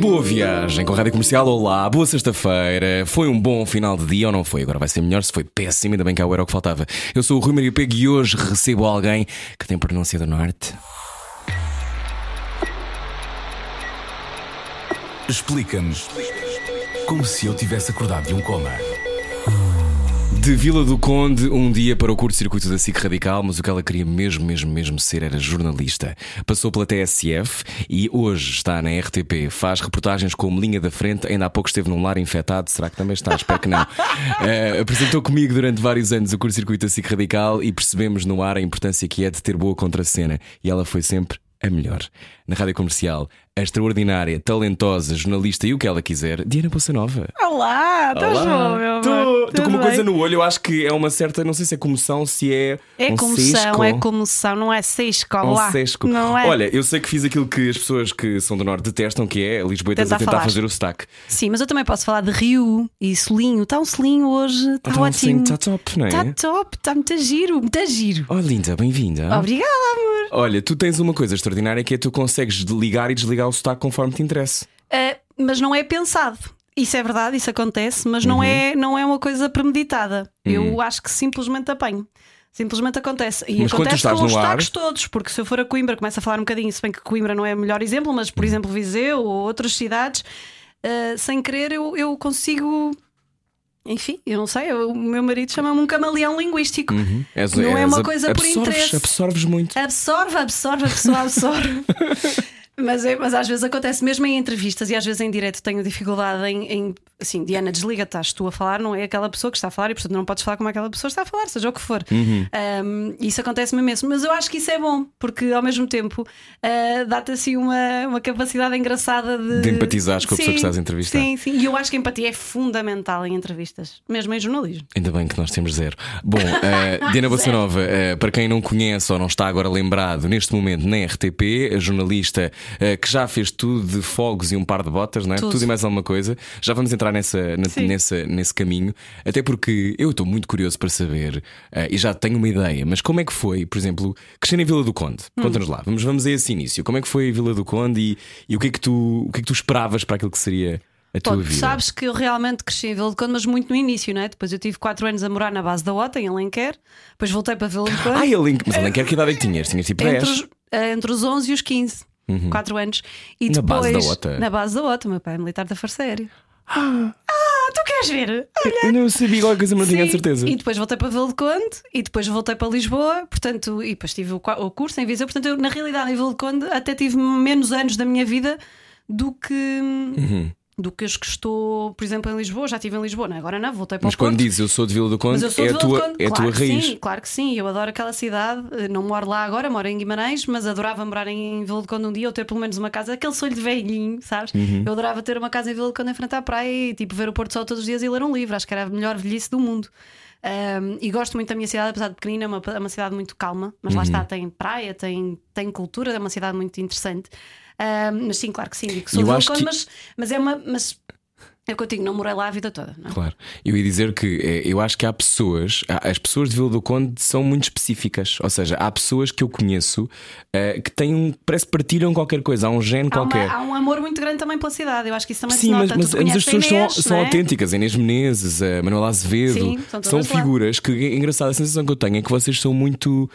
Boa viagem com a Rádio Comercial. Olá, boa sexta-feira. Foi um bom final de dia ou não foi? Agora vai ser melhor se foi péssimo, ainda bem que era o que faltava. Eu sou o Rui Maria Pego e hoje recebo alguém que tem pronúncia do Norte. Explica-nos como se eu tivesse acordado de um coma. De Vila do Conde, um dia para o curto-circuito da SIC Radical, mas o que ela queria mesmo, mesmo, mesmo ser era jornalista. Passou pela TSF e hoje está na RTP. Faz reportagens como linha da frente, ainda há pouco esteve num lar infectado. Será que também está? Espero que não. Eh, apresentou comigo durante vários anos o curto-circuito da SIC Radical e percebemos no ar a importância que é de ter boa contracena. E ela foi sempre a melhor. Na rádio comercial, a extraordinária, talentosa, jornalista e o que ela quiser, Diana Poça Nova. Olá, estás bom, meu amor? Estou com uma coisa no olho, eu acho que é uma certa, não sei se é comoção, se é. É um comoção, cisco. é comoção, não é cisco, Um lá. sesco. Não é? Olha, eu sei que fiz aquilo que as pessoas que são do Norte detestam, que é Lisboetas a Tentar tentar falar. fazer o sotaque. Sim, mas eu também posso falar de Rio e Solinho. Está um Solinho hoje, está Então, ótimo. Está top, não é? Está top, está muito giro, muito giro. Oh, linda, bem-vinda. Obrigada, amor. Olha, tu tens uma coisa extraordinária que é tu consegues ligar e desligar o sotaque conforme te interessa. Ah, mas não é pensado. Isso é verdade, isso acontece, mas Uhum. não, é, não é uma coisa premeditada. Hum. Eu acho que simplesmente apanho. Simplesmente acontece. E Mas acontece com os sotaques todos, porque se eu for a Coimbra, começo a falar um bocadinho, se bem que Coimbra não é o melhor exemplo, mas por exemplo Viseu ou outras cidades, ah, sem querer eu, eu consigo. Enfim, eu não sei, eu- o meu marido chama-me um camaleão linguístico. Uhum. És- Não é és- uma coisa por absorves, interesse. Absorves muito. Absorve, absorve, a pessoa absorve. mas, é- mas às vezes acontece mesmo em entrevistas e às vezes em direto tenho dificuldade em, em assim, Diana, desliga, estás tu a falar, não é aquela pessoa que está a falar e portanto não podes falar como aquela pessoa está a falar, seja o que for. Uhum. Um, isso acontece-me mesmo, mas eu acho que isso é bom, porque ao mesmo tempo uh, dá-te assim uma, uma capacidade engraçada de, De empatizares com a pessoa Sim, que estás a entrevistar. Sim, sim, e eu acho que a empatia é fundamental em entrevistas, mesmo em jornalismo. Ainda bem que nós temos zero. Bom, eh, Diana Bossanova, eh, para quem não conhece ou não está agora lembrado, neste momento na RTP, a jornalista que já fez tudo de fogos e um par de botas, não é? Tudo. e mais alguma coisa. Já vamos entrar nessa, na- nessa, nesse caminho, até porque eu estou muito curioso para saber eh, e já tenho uma ideia, mas como é que foi, por exemplo, crescer em Vila do Conde? Hum. Conta-nos lá, vamos, vamos a esse início. Como é que foi a Vila do Conde e, e o, que é que tu, o que é que tu esperavas para aquilo que seria a tua Pô, tu vida? sabes que eu realmente cresci em Vila de Conde, mas muito no início, não é? Depois eu tive 4 anos a morar na base da OTA, em Alenquer, depois voltei para Vila de Conde. Ah, a Link, mas a Link, que idade é que tinhas? Tinhas tipo 10? entre, os, eh, entre os 11 e os 15. 4 anos. E Uhum. Na depois, base da OTA? Na base da OTA, meu pai é militar da Força Aérea. Ah, tu queres ver? Eu não sabia qualquer coisa, mas não tinha certeza. E depois voltei para Vila de Conde e depois voltei para Lisboa, portanto, e depois tive o curso em Viseu, portanto, eu, na realidade, em Vila de Conde até tive menos anos da minha vida do que. Uhum. Do que os que estou, por exemplo, em Lisboa, já estive em Lisboa, não, é? agora não, voltei para Mas o Porto. quando dizes eu sou de Vila do Conde, Mas é, de a Vila de tua, Conde. é a claro tua que raiz. Sim, claro que sim. Eu adoro aquela cidade. Eh, Não moro lá agora, moro em Guimarães, mas adorava morar em Vila de Conde um dia ou ter pelo menos uma casa. Aquele sonho de velhinho, sabes? Uhum. Eu adorava ter uma casa em Vila de Conde em frente à praia e tipo ver o Porto Sol todos os dias e ler um livro. Acho que era a melhor velhice do mundo. Um, e gosto muito da minha cidade, apesar de pequenina, é uma, é uma cidade muito calma, mas Uhum. lá está, tem praia, tem, tem cultura, é uma cidade muito interessante. Um, mas sim, claro que sim, digo que sou Eu de que- mas, mas é uma. Mas é contigo, não morei lá a vida toda. Não é? Claro. Eu ia dizer que eh, eu acho que há pessoas, as pessoas de Vila do Conde são muito específicas. Ou seja, há pessoas que eu conheço eh, que têm um. parece que partilham qualquer coisa, há um gene Há, uma- qualquer. há um amor muito grande também pela cidade. Eu acho que isso também Sim, se nota. mas, mas as pessoas são, Inês, são não é? autênticas. A Inês Menezes, a Manuela Azevedo, Sim, são são figuras que é engraçado. A sensação que eu tenho é que vocês são muito.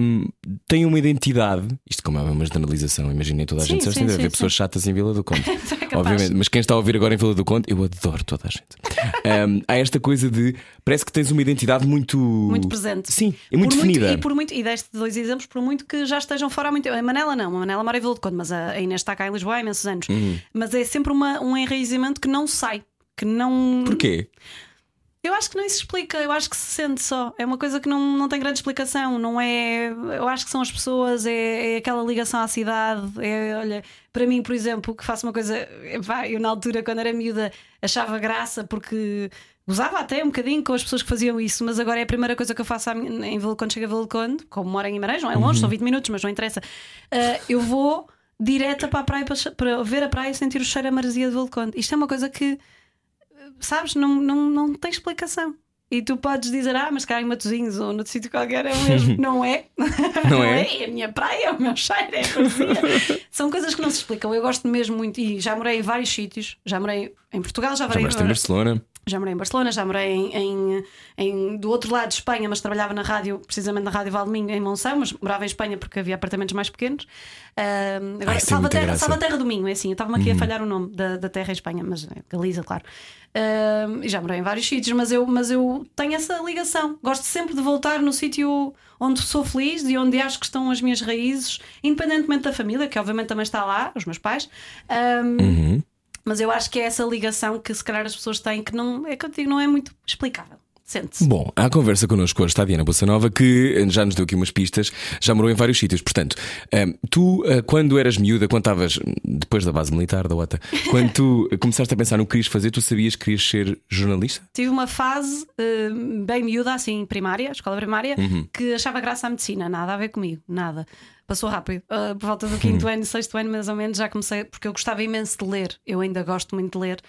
hum, têm uma identidade. Isto, como é uma generalização, imaginei toda a Sim, gente. sim, Deve sim, haver sim. pessoas chatas em Vila do Conde. Obviamente. Mas quem está a ouvir agora em Vila do Conde, eu adoro toda a gente. Hum, há esta coisa de. Parece que tens uma identidade muito. Muito presente. Sim, e muito Por definida. e, por muito, e deste dois exemplos, por muito que já estejam fora há muito tempo. A Manela não, a Manela mora em Vila de Conde, mas a a Inês está cá em Lisboa há imensos anos. Uhum. Mas é sempre uma, um enraizamento que não sai. Que não. Porquê? Eu acho que não se explica, eu acho que se sente só. É uma coisa que não, não tem grande explicação. Não é. Eu acho que são as pessoas, é, é aquela ligação à cidade. É, olha, para mim, por exemplo, que faço uma coisa. Pá, eu na altura, quando era miúda, achava graça porque Usava até um bocadinho com as pessoas que faziam isso, mas agora é a primeira coisa que eu faço em Vel- quando chego a Velconde, como moro em Guimarães, não é longe, são 20 minutos, mas não interessa. Ah, eu vou direta para a praia para, para ver a praia e sentir o cheiro a maresia de Velconde. Isto é uma coisa que, sabes, não, não, não tem explicação. E tu podes dizer, ah, mas cá em Matosinhos ou noutro sítio qualquer é o mesmo. não é? Não é? É a minha praia, é o meu cheiro, é a. São coisas que não se explicam. Eu gosto mesmo muito e já morei em vários sítios. Já morei em Portugal, já Já morei moraste em Barcelona. Já morei em Barcelona, já morei em, em- em- do outro lado de Espanha, mas trabalhava na rádio, precisamente na Rádio Valdomingo, em Monção, mas morava em Espanha porque havia apartamentos mais pequenos. Ahm, agora, muita Salvaterra. Uhum. Salvaterra do Minho, é assim, eu estava-me aqui a falhar o nome da, da terra em Espanha, mas é Galiza, claro. E já morei em vários sítios, mas eu, mas eu tenho essa ligação. Gosto sempre de voltar no sítio onde sou feliz e onde acho que estão as minhas raízes, independentemente da família, que obviamente também está lá, os meus pais. Uhum. Mas eu acho que é essa ligação que se calhar as pessoas têm que não é que eu digo, não é muito explicável. Sente-se. Bom, à conversa connosco hoje está a Diana Bolsanova, que já nos deu aqui umas pistas, já morou em vários sítios. Portanto, eh, tu, eh, quando eras miúda, quando estavas depois da base militar da OTA, quando tu começaste a pensar no que querias fazer, tu sabias que querias ser jornalista? Tive uma fase eh, bem miúda, assim, primária, escola primária, Uhum. que achava graça à medicina, nada a ver comigo, nada. Passou rápido. Uh, por volta do quinto ano, sexto ano, mais ou menos, já comecei, porque eu gostava imenso de ler. Eu ainda gosto muito de ler.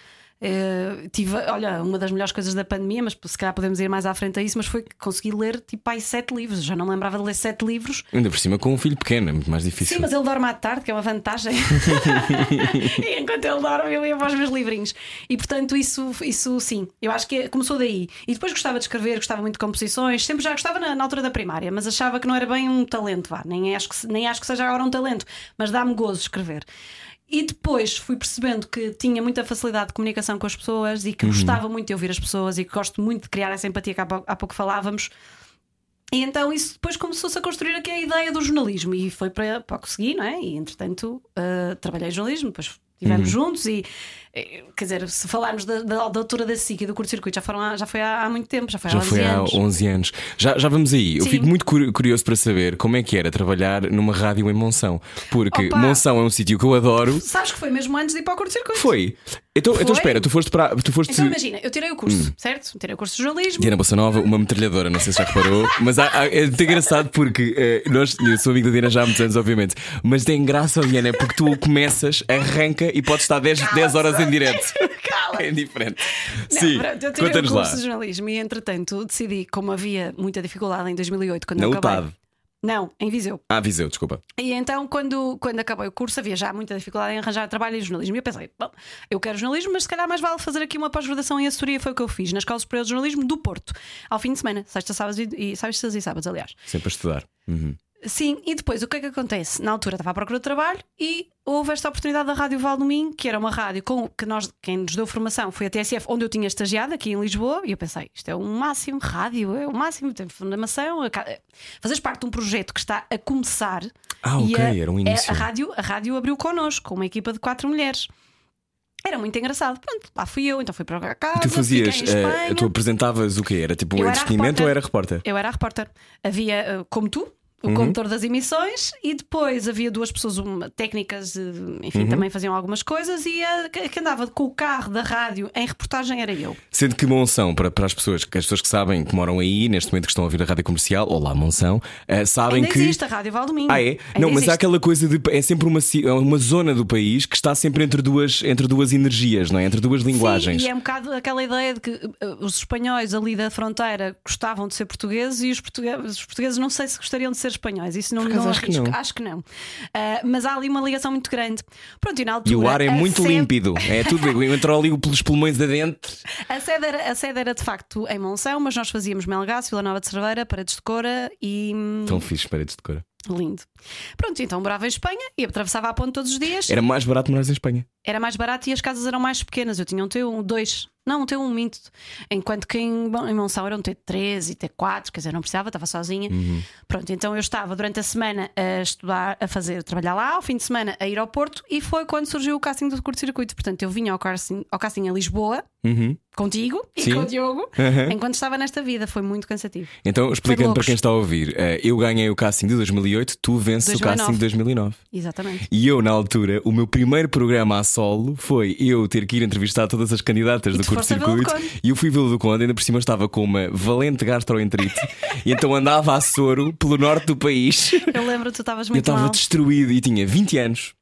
Uh, tive, olha, uma das melhores coisas da pandemia, mas se calhar podemos ir mais à frente a isso, mas foi que consegui ler tipo aí sete livros. Já não lembrava de ler sete livros. Ainda por cima com um filho pequeno, é muito mais difícil. Sim, mas ele dorme à tarde, que é uma vantagem. e enquanto ele dorme, eu ia para os meus livrinhos. E portanto, isso, isso sim, eu acho que começou daí. E depois gostava de escrever, gostava muito de composições, sempre já gostava na, na altura da primária, mas achava que não era bem um talento, vá. Nem acho que, nem acho que seja agora um talento, mas dá-me gozo escrever. E depois fui percebendo que tinha muita facilidade de comunicação com as pessoas e que gostava muito de ouvir as pessoas e que gosto muito de criar essa empatia que há pouco, há pouco falávamos. E então isso depois começou-se a construir aqui a ideia do jornalismo e foi para, para o que segui, não é? E entretanto uh, trabalhei em jornalismo, depois estivemos juntos e quer dizer, se falarmos da, da, da altura da SIC e do curto-circuito, já, foram há- já foi há, há muito tempo, já foi há Já 11 foi há anos. 11 anos. Já, já vamos aí. Eu Sim. fico muito curi- curioso para saber como é que era trabalhar numa rádio em Monção. Porque Opa! Monção é um sítio que eu adoro. Sabes que foi mesmo antes de ir para o curto-circuito? Foi. Então, então Foi? espera, tu foste para. Tu foste. Então imagina, eu tirei o curso, certo? Tirei o curso de jornalismo. Diana Bossa Nova, uma metralhadora, não sei se já reparou, mas há- há- é muito engraçado porque eh, nós, eu sou amigo da Diana já há muitos anos, obviamente, mas tem graça, Diana, porque tu começas, arranca e podes estar 10, 10 horas em direto. Cala! É diferente. Não, Sim, pronto, eu tirei conta-nos curso lá. de jornalismo e entretanto decidi, como havia muita dificuldade em 2008, quando Na eu acabei. UTAD. Não, em Viseu. Ah, Viseu, desculpa. E então, quando, quando acabei o curso, havia já muita dificuldade em arranjar trabalho em jornalismo. E eu pensei, bom, eu quero jornalismo, mas se calhar mais vale fazer aqui uma pós-graduação em assessoria. Foi o que eu fiz na Escola Superior de Jornalismo do Porto, ao fim de semana, sexta, sábados e, e sextas e sábados, aliás. Sempre a estudar. Uhum. Sim, e depois o que é que acontece? Na altura estava à procura de trabalho e houve esta oportunidade da Rádio Valdomim, que era uma rádio com que nós, quem nos deu formação foi a TSF, onde eu tinha estagiado, aqui em Lisboa, e eu pensei, isto é o máximo, rádio, é o máximo, tem formação, a ca- fazes parte de um projeto que está a começar. Ah, e ok, a, era um a- início. A, rádio, a rádio abriu connosco, com uma equipa de quatro mulheres. Era muito engraçado. Pronto, lá fui eu, então fui para casa. Tu fazias, eh, Espanha. tu apresentavas o quê? Era tipo um entretenimento ou era repórter? Eu era a repórter. Havia, eh, como tu, o Uhum. condutor das emissões, e depois havia duas pessoas uma, técnicas, enfim, Uhum. também faziam algumas coisas, e a que andava com o carro da rádio em reportagem era eu. Sendo que Monção, para, para as pessoas, que as pessoas que sabem que moram aí, neste momento que estão a ouvir a rádio comercial, olá Monção, eh, sabem Ainda que. existe a Rádio Valdomingo. Ah, é? Ainda não, mas existe. há aquela coisa de. É sempre uma, ci- uma zona do país que está sempre entre duas, entre duas energias, não é? Entre duas linguagens. Sim, e é um bocado aquela ideia de que eh, os espanhóis ali da fronteira gostavam de ser portugueses e os portugueses, os portugueses não sei se gostariam de ser espanhóis. Isso não, não acho que arrisco. não. Acho que não. Ah, mas há ali uma ligação muito grande. Pronto, e na altura. E o ar é muito sede- límpido. É tudo. Entrou ali pelos pulmões adentro. A sede, era, a sede era de facto em Monção, mas nós fazíamos Melgaço, Vila Nova de Cerveira, Paredes de Cora e. hum, Tão fixe, paredes de cor. Lindo. Pronto, então morava em Espanha e atravessava a ponte todos os dias. Era mais barato morar em Espanha. Era mais barato e as casas eram mais pequenas. Eu tinha um T1, dois. Não, um T1 minto. Enquanto que em, em Monção era um T3 e T4, quer dizer, não precisava, estava sozinha. Pronto, então eu estava durante a semana a estudar, a fazer, a trabalhar lá, ao fim de semana a ir ao Porto e foi quando surgiu o casting do curto-circuito. Portanto, eu vinha ao casting, ao casting em Lisboa, Uhum. contigo e Sim. com o Diogo Uhum. enquanto estava nesta vida. Foi muito cansativo. Então, explicando para quem está a ouvir, eh, eu ganhei o casting de 2008, tu vences o 2009. casting de 2009. Exatamente. E eu, na altura, o meu primeiro programa a solo foi eu ter que ir entrevistar todas as candidatas E do a curto-circuito. E eu fui Vila do Conde, ainda por cima estava com uma valente gastroenterite. e então andava a soro pelo norte do país. Eu lembro que tu estavas Eu muito estava mal. destruído e tinha 20 anos.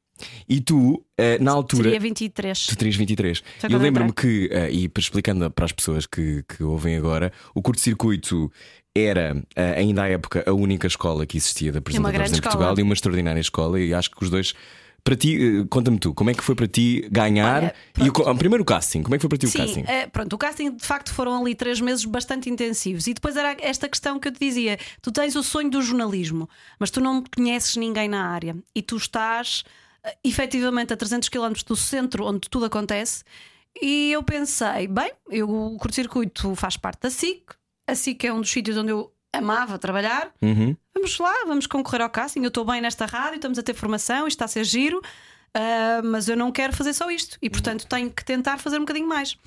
E tu, eh, na altura. Teria 23. Tu terias 23. Foi E eu lembro-me que, eh, e explicando para as pessoas que, que ouvem agora, o curto-circuito era, eh, ainda à época, a única escola que existia de apresentadores em Portugal escola. e uma extraordinária escola. E acho que os dois. Para ti, eh, conta-me tu, como é que foi para ti ganhar? Olha, e o, ah, primeiro o casting, como é que foi para ti o Sim, casting? eh, pronto, o casting de facto foram ali três meses bastante intensivos. E depois era esta questão que eu te dizia: tu tens o sonho do jornalismo, mas tu não conheces ninguém na área e tu estás eh, efetivamente a 300 km do centro onde tudo acontece. E eu pensei: bem, eu, o curto-circuito faz parte da SIC, a SIC é um dos sítios onde eu amava trabalhar. Uhum. Vamos lá, vamos concorrer ao casting. Eu estou bem nesta rádio, estamos a ter formação, isto está a ser giro, ah, mas eu não quero fazer só isto e, portanto, tenho que tentar fazer um bocadinho mais.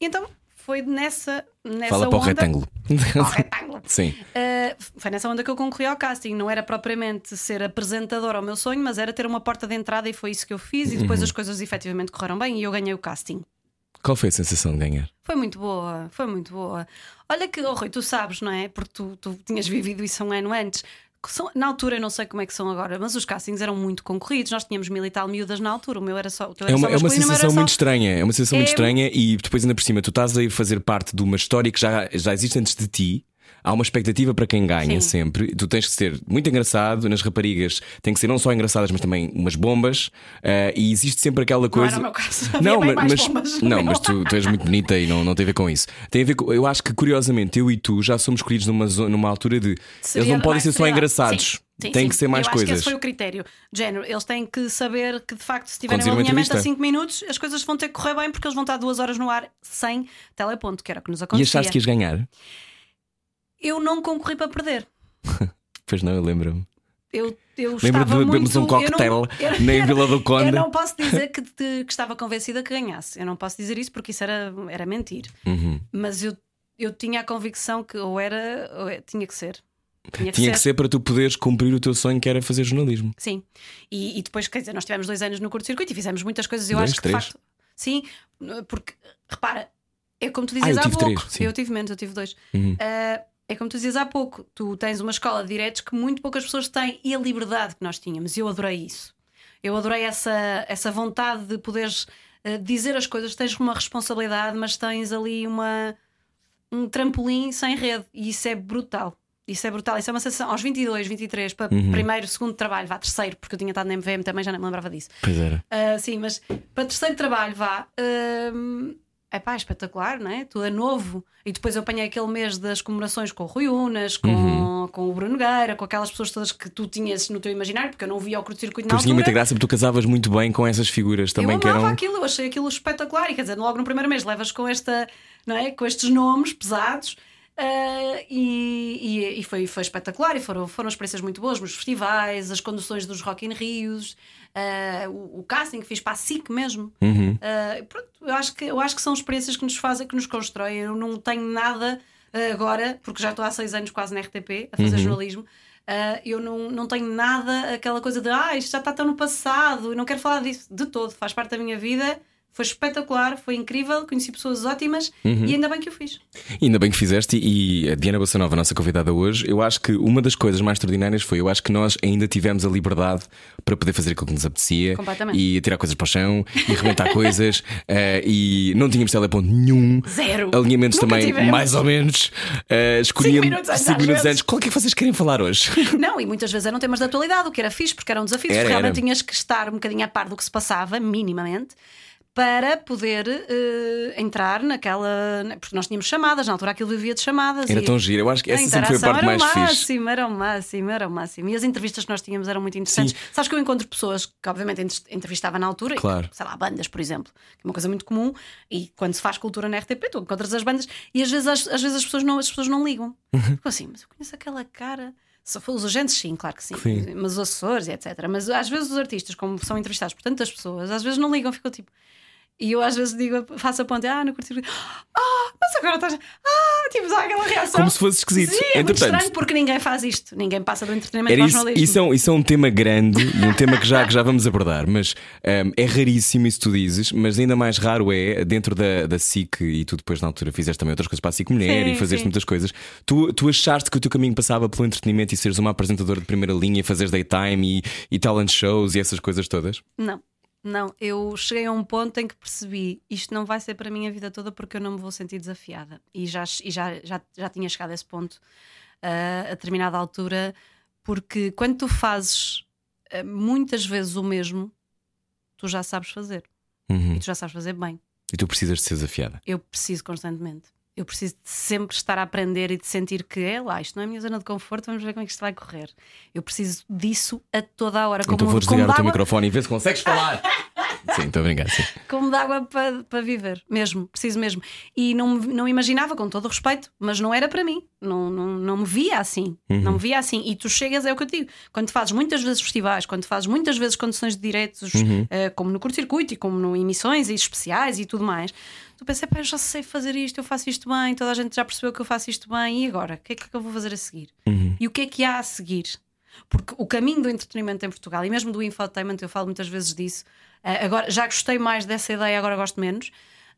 E então foi nessa, nessa Fala para o onda. retângulo. Para o retângulo. Sim. Ah, foi nessa onda que eu concorri ao casting. Não era propriamente ser apresentador ao meu sonho, mas era ter uma porta de entrada e foi isso que eu fiz. E depois as coisas efetivamente correram bem e eu ganhei o casting. Qual foi a sensação de ganhar? Foi muito boa, foi muito boa. Olha que, oh, Rui, tu sabes, não é? Porque tu, tu tinhas vivido isso um ano antes. São- na altura eu não sei como é que são agora, mas os castings eram muito concorridos. Nós tínhamos mil e tal miúdas na altura. O meu era só. O teu era É uma, só é uma sensação só- muito estranha. É uma sensação muito É- estranha e depois, ainda por cima, tu estás a fazer parte de uma história que já, já existe antes de ti. Há uma expectativa para quem ganha Sim. sempre. Tu tens que ser muito engraçado. Nas raparigas tem que ser não só engraçadas, mas também umas bombas. Eh, e existe sempre aquela Não coisa. era o meu caso. Não, mas, no não, mas tu, tu és muito bonita e não, não tem a ver com isso. Tem a ver com, eu acho que curiosamente eu e tu já somos escolhidos numa, numa altura de Seria eles não podem ser só engraçados, Sim, sim, têm sim. que ser mais eu Acho que coisas. esse foi o critério. Género, eles têm que saber que de facto, se tiverem um alinhamento a entrevista. 5 minutos, as coisas vão ter que correr bem porque eles vão estar duas horas no ar sem teleponto, que era o que nos E acontecia. achaste que ias ganhar? Eu não concorri para perder. Pois não, eu lembro-me. Eu, eu Lembro de bebermos muito... um eu- na Vila do Conde. Eu não posso dizer que, que estava convencida que ganhasse. Eu não posso dizer isso porque isso era, era mentir. Uhum. Mas eu, eu tinha a convicção que ou era, ou é- tinha que ser. Tinha que Tinha ser. que ser para tu poderes cumprir o teu sonho que era fazer jornalismo. Sim. E, e depois, quer dizer, nós tivemos dois anos no curto-circuito e fizemos muitas coisas. Eu Dois, acho que de três? facto. Sim, porque repara, é como tu Ah, dizias eu há pouco. três, eu tive menos, eu tive dois. Uhum. Ah, é como tu dizias há pouco, tu tens uma escola de diretos que muito poucas pessoas têm e a liberdade que nós tínhamos. Eu adorei isso. Eu adorei essa, essa vontade de poderes ah, dizer as coisas, tens uma responsabilidade, mas tens ali uma, um trampolim sem rede. E isso é brutal. Isso é brutal. Isso é uma sensação. Aos 22, 23, para Uhum. primeiro, segundo trabalho, vá, terceiro, porque eu tinha estado na MVM também, já nem me lembrava disso. Pois era. Ah, sim, mas para terceiro trabalho, vá. É pá, espetacular, não é? Tudo é novo. E depois eu apanhei aquele mês das comemorações com o Rui Unas, com, Uhum. com o Bruno Nogueira, com aquelas pessoas todas que tu tinhas no teu imaginário, porque eu não via o curto-circuito na Depois tinha muita altura. graça porque tu casavas muito bem com essas figuras também eu que amava eram. aquilo, eu achei aquilo espetacular. E quer dizer, logo no primeiro mês levas com esta, não é? Com estes nomes pesados. Ah, e e, e foi, foi espetacular e foram, foram experiências muito boas nos festivais, as conduções dos Rock in Rios, ah, o, o casting que fiz para a SIC mesmo. Uhum. Ah, pronto, eu, acho que, eu acho que são experiências que nos fazem, que nos constroem. Eu não tenho nada agora, porque já estou há seis anos quase na RTP a fazer jornalismo. ah, eu não, não tenho nada aquela coisa de ah, isto já está tão no passado, e não quero falar disso de todo, faz parte da minha vida. Foi espetacular, foi incrível, conheci pessoas ótimas e ainda bem que o fiz. E ainda bem que fizeste, e a Diana Bossanova, a nossa convidada hoje, eu acho que uma das coisas mais extraordinárias foi, eu acho que nós ainda tivemos a liberdade para poder fazer aquilo que nos apetecia e tirar coisas para o chão e arrebentar coisas eh, e não tínhamos teleponto nenhum. Zero. Alinhamentos Nunca também, tivemos. mais ou menos. Eh, escolhíamos minutos antes, cinco minutos antes. Qual é que vocês querem falar hoje? Não, e muitas vezes eram temas de atualidade, o que era fixe, porque eram desafios. Era, Realmente era. tinhas que estar um bocadinho a par do que se passava, minimamente, para poder eh, entrar naquela. Porque nós tínhamos chamadas, na altura aquilo vivia de chamadas. Era e tão giro. Eu acho que essa sempre foi a parte era mais o fixe. máximo, Era o máximo, era o máximo. E as entrevistas que nós tínhamos eram muito interessantes. Sabes que eu encontro pessoas que, obviamente, ent- entrevistava na altura, e, Claro. sei lá, bandas, por exemplo, que é uma coisa muito comum. E quando se faz cultura na RTP, tu encontras as bandas e às vezes, às, às vezes as, pessoas não, as pessoas não ligam. Uhum. Ficam assim, mas eu conheço aquela cara. Só os agentes, sim, claro que sim. Sim. Mas os assessores e etc. Mas às vezes os artistas, como são entrevistados por tantas pessoas, às vezes não ligam, ficam tipo. E eu às vezes digo, faço a ponte, ah, no curto-circuito, ah, mas agora estás. Ah, tipo, dá aquela reação. Como se fosse esquisito. Sim, é muito estranho porque ninguém faz isto. Ninguém passa do entretenimento Era para o jornalismo. isso, é um, isso é um tema grande e um tema que já, que já vamos abordar, mas hum, é raríssimo isso que tu dizes, mas ainda mais raro é dentro da, da SIC e tu depois na altura fizeste também outras coisas para a SIC Mulher Sim, e fazeste sim. muitas coisas. Tu, tu achaste que o teu caminho passava pelo entretenimento e seres uma apresentadora de primeira linha, e fazeres daytime e, e talent shows e essas coisas todas? Não, não. Eu cheguei a um ponto em que percebi isto não vai ser para mim a vida toda porque eu não me vou sentir desafiada. E já, e já, já, já tinha chegado a esse ponto ah, a determinada altura, porque quando tu fazes ah, muitas vezes o mesmo, tu já sabes fazer. Uhum. E tu já sabes fazer bem. E tu precisas de ser desafiada. Eu preciso constantemente. Eu preciso de sempre estar a aprender e de sentir que é lá, isto não é a minha zona de conforto, vamos ver como é que isto vai correr. Eu preciso disso a toda a hora. então vou como desligar o teu água- microfone e ver se consegues falar. sim, estou a brincar, sim. como de água para, para viver, mesmo, preciso mesmo. E não, não imaginava, com todo o respeito, mas não era para mim, não, não, não me via assim, não me via assim. E tu chegas, é o que eu te digo, quando fazes muitas vezes festivais, quando fazes muitas vezes condições de diretos, eh, como no curto-circuito e como no emissões e especiais e tudo mais, tu pensas, pá, eu já sei fazer isto, eu faço isto bem, toda a gente já percebeu que eu faço isto bem, e agora? O que é que eu vou fazer a seguir? E o que é que há a seguir? Porque o caminho do entretenimento em Portugal e mesmo do infotainment, eu falo muitas vezes disso. eh, agora já gostei mais dessa ideia, agora gosto menos.